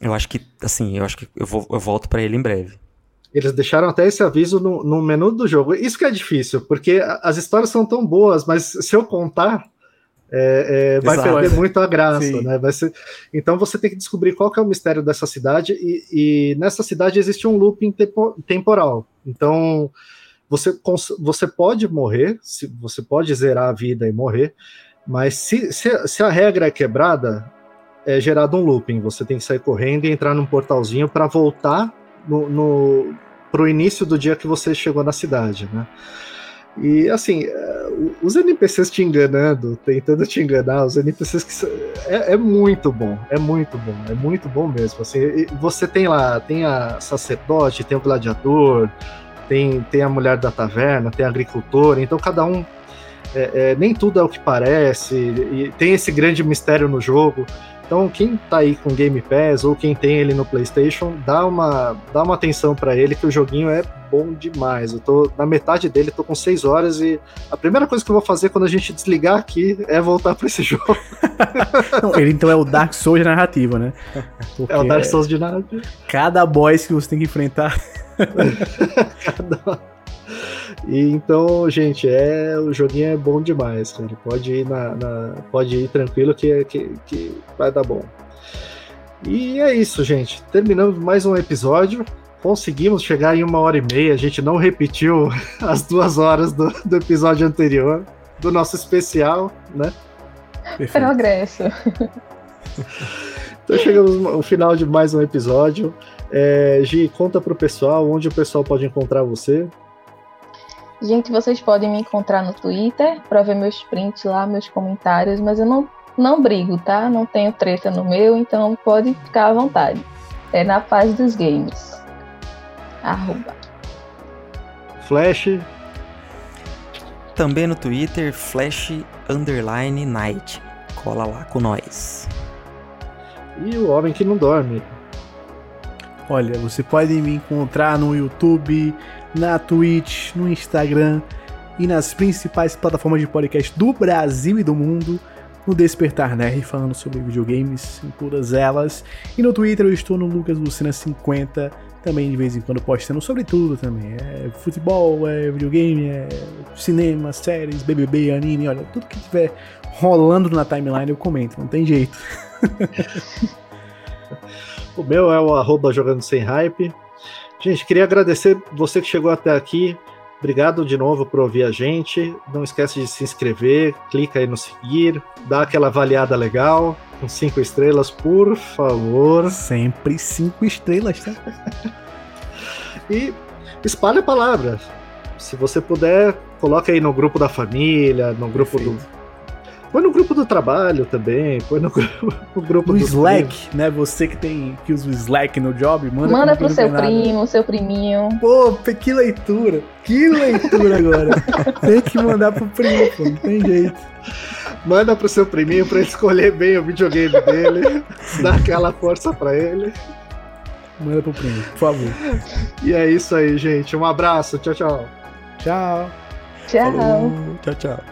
eu acho que, assim, eu acho que eu, vou, eu volto para ele em breve. Eles deixaram até esse aviso no, no menu do jogo. Isso que é difícil, porque as histórias são tão boas, mas se eu contar, é, é, vai Exato. perder muito a graça, Sim. né? Vai ser... Então você tem que descobrir qual que é o mistério dessa cidade, e, e nessa cidade existe um looping tempo, temporal. Então você, você pode morrer, se, você pode zerar a vida e morrer, mas se, se, se a regra é quebrada, é gerado um looping. Você tem que sair correndo e entrar num portalzinho para voltar no, no pro início do dia que você chegou na cidade, né? E assim, é, os NPCs te enganando, tentando te enganar, os NPCs que é, é, muito bom, é muito bom, é muito bom mesmo. Assim, você tem lá, tem a sacerdote, tem o gladiador, tem, tem a mulher da taverna, tem a agricultora, então cada um é, é, nem tudo é o que parece, e tem esse grande mistério no jogo. Então, quem tá aí com Game Pass ou quem tem ele no PlayStation, dá uma, dá uma atenção para ele, que o joguinho é bom demais. Eu tô na metade dele, tô com 6 horas e a primeira coisa que eu vou fazer quando a gente desligar aqui é voltar para esse *laughs* jogo. Não, ele então é o Dark Souls de narrativa, né? Porque é o Dark Souls de narrativa. Cada boss que você tem que enfrentar. *laughs* *laughs* cada e então, gente, é o joguinho é bom demais, cara. Pode ir na, na pode ir tranquilo que, que, que vai dar bom. E é isso, gente. Terminamos mais um episódio. Conseguimos chegar em uma hora e meia. A gente não repetiu *laughs* as duas horas do, do episódio anterior, do nosso especial, né? Perfeito. Progresso. Então chegamos ao final de mais um episódio. É, Gi, conta pro pessoal onde o pessoal pode encontrar você. Gente, vocês podem me encontrar no Twitter para ver meus prints lá, meus comentários, mas eu não, não brigo, tá? Não tenho treta no meu, então pode ficar à vontade. É na paz dos games. Arroba. Flash. Também no Twitter, Flash Underline Night. Cola lá com nós. E o Homem que não dorme. Olha, você pode me encontrar no YouTube, na Twitch, no Instagram e nas principais plataformas de podcast do Brasil e do mundo. No Despertar Nerd, falando sobre videogames em todas elas. E no Twitter eu estou no Lucas Lucina 50 também de vez em quando postando sobre tudo também. É futebol, é videogame, é cinema, séries, BBB, anime, olha, tudo que tiver rolando na timeline eu comento, não tem jeito. *laughs* o meu é o arroba jogando sem hype. Gente, queria agradecer você que chegou até aqui. Obrigado de novo por ouvir a gente. Não esquece de se inscrever, clica aí no seguir, dá aquela avaliada legal, com cinco estrelas, por favor. Sempre cinco estrelas, tá? *laughs* e espalhe a palavra. Se você puder, coloque aí no grupo da família, no grupo Perfeito. do Põe no grupo do trabalho também, põe *laughs* no grupo, no grupo no do Slack, primo. né? Você que tem que usa o Slack no job, manda Manda pro seu primo, seu priminho. Pô, que leitura. Que leitura agora. *laughs* tem que mandar pro primo, pô, não tem jeito. Manda pro seu priminho pra ele escolher bem o videogame dele, *laughs* dar aquela força pra ele. Manda pro primo, por favor. E é isso aí, gente. Um abraço. Tchau, tchau. Tchau. Tchau. Falou. Tchau, tchau.